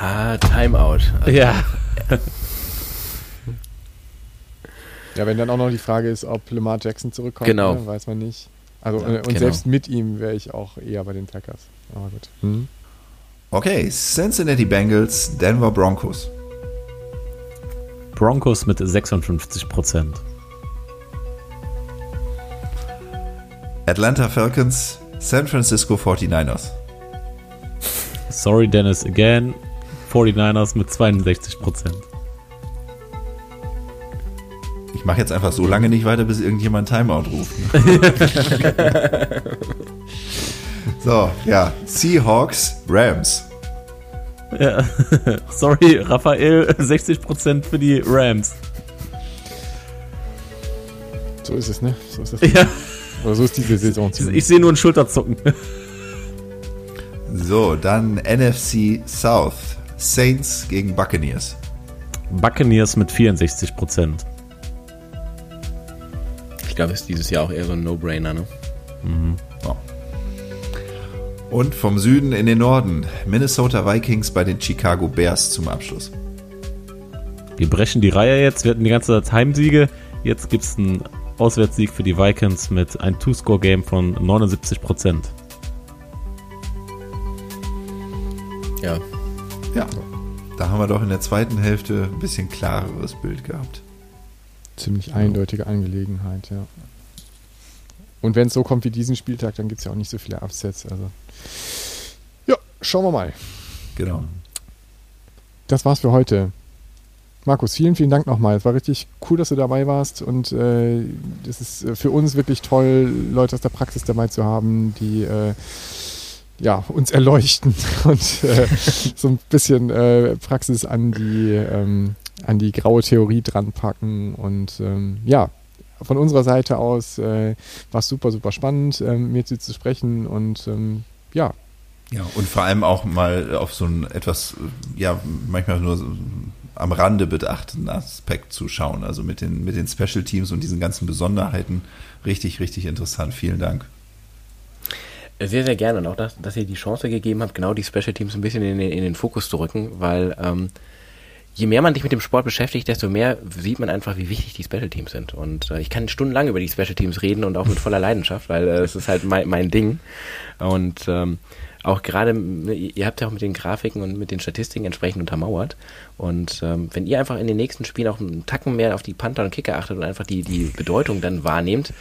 Ah, Timeout. Also ja. ja, wenn dann auch noch die Frage ist, ob Lamar Jackson zurückkommt, genau. ne, weiß man nicht. Also ja, und genau. selbst mit ihm wäre ich auch eher bei den Packers. Aber gut. Hm. Okay, Cincinnati Bengals, Denver Broncos. Broncos mit 56 Prozent. Atlanta Falcons, San Francisco 49ers. Sorry Dennis, again. 49ers mit 62 Prozent. Ich mache jetzt einfach so lange nicht weiter, bis irgendjemand Timeout ruft. [LAUGHS] so, ja. Seahawks, Rams. Ja. [LAUGHS] Sorry, Raphael, [LAUGHS] 60% für die Rams. So ist es, ne? So ist es. Ja. Oder so ist diese Saison. Ich, ich sehe nur ein Schulterzucken. So, dann NFC South. Saints gegen Buccaneers. Buccaneers mit 64 Prozent. Ich glaube, es ist dieses Jahr auch eher so ein No-Brainer, ne? Mhm. Oh. Und vom Süden in den Norden. Minnesota Vikings bei den Chicago Bears zum Abschluss. Wir brechen die Reihe jetzt. Wir hatten die ganze Zeit Heimsiege. Jetzt gibt es einen Auswärtssieg für die Vikings mit einem Two-Score-Game von 79 Prozent. Ja. Ja. Da haben wir doch in der zweiten Hälfte ein bisschen klareres Bild gehabt. Ziemlich eindeutige Angelegenheit, ja. Und wenn es so kommt wie diesen Spieltag, dann gibt es ja auch nicht so viele Upsets. Also. Ja, schauen wir mal. Genau. Das war's für heute. Markus, vielen, vielen Dank nochmal. Es war richtig cool, dass du dabei warst und äh, es ist äh, für uns wirklich toll, Leute aus der Praxis dabei zu haben, die äh, ja, uns erleuchten [LAUGHS] und äh, so ein bisschen äh, Praxis an die, ähm, an die graue Theorie dran packen. Und ähm, ja, von unserer Seite aus äh, war es super, super spannend, ähm, mit dir zu sprechen und ähm, ja. Ja, und vor allem auch mal auf so ein etwas, ja, manchmal nur so am Rande bedachteten Aspekt zu schauen. Also mit den, mit den Special Teams und diesen ganzen Besonderheiten. Richtig, richtig interessant. Vielen Dank. Sehr, sehr gerne. Und auch, dass, dass ihr die Chance gegeben habt, genau die Special Teams ein bisschen in den, in den Fokus zu rücken, weil ähm, je mehr man sich mit dem Sport beschäftigt, desto mehr sieht man einfach, wie wichtig die Special Teams sind. Und äh, ich kann stundenlang über die Special Teams reden und auch mit voller Leidenschaft, weil äh, es ist halt mein, mein Ding. Und ähm, auch gerade, ihr habt ja auch mit den Grafiken und mit den Statistiken entsprechend untermauert. Und ähm, wenn ihr einfach in den nächsten Spielen auch einen Tacken mehr auf die Panther und Kicker achtet und einfach die, die Bedeutung dann wahrnehmt,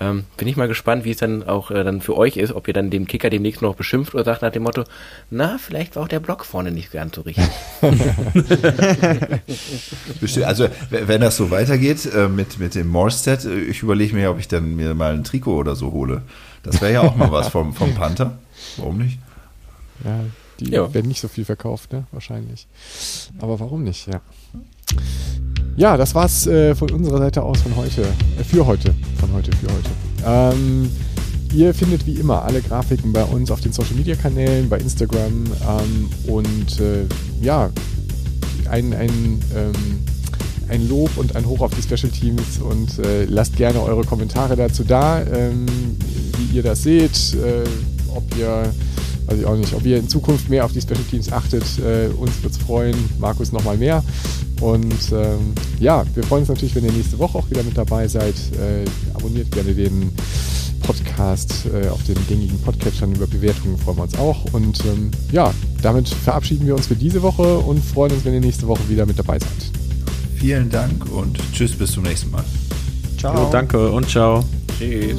ähm, bin ich mal gespannt, wie es dann auch äh, dann für euch ist, ob ihr dann den Kicker demnächst noch beschimpft oder sagt nach dem Motto, na, vielleicht war auch der Block vorne nicht ganz so richtig. [LAUGHS] also wenn das so weitergeht äh, mit, mit dem Morstead, äh, ich überlege mir, ob ich dann mir mal ein Trikot oder so hole. Das wäre ja auch mal was vom, vom Panther. Warum nicht? Ja, die ja. werden nicht so viel verkauft, ne? Wahrscheinlich. Aber warum nicht, ja. Ja, das war's äh, von unserer Seite aus von heute. Äh, für heute. Von heute für heute. Ähm, ihr findet wie immer alle Grafiken bei uns auf den Social Media Kanälen, bei Instagram ähm, und äh, ja, ein, ein, ähm, ein Lob und ein Hoch auf die Special Teams und äh, lasst gerne eure Kommentare dazu da, ähm, wie ihr das seht, äh, ob ihr weiß ich auch nicht, ob ihr in Zukunft mehr auf die Special Teams achtet. Äh, uns wird es freuen, Markus nochmal mehr. Und ähm, ja, wir freuen uns natürlich, wenn ihr nächste Woche auch wieder mit dabei seid. Äh, abonniert gerne den Podcast äh, auf den gängigen Podcatchern über Bewertungen freuen wir uns auch. Und ähm, ja, damit verabschieden wir uns für diese Woche und freuen uns, wenn ihr nächste Woche wieder mit dabei seid. Vielen Dank und tschüss, bis zum nächsten Mal. Ciao. Jo, danke und ciao. Tschüss.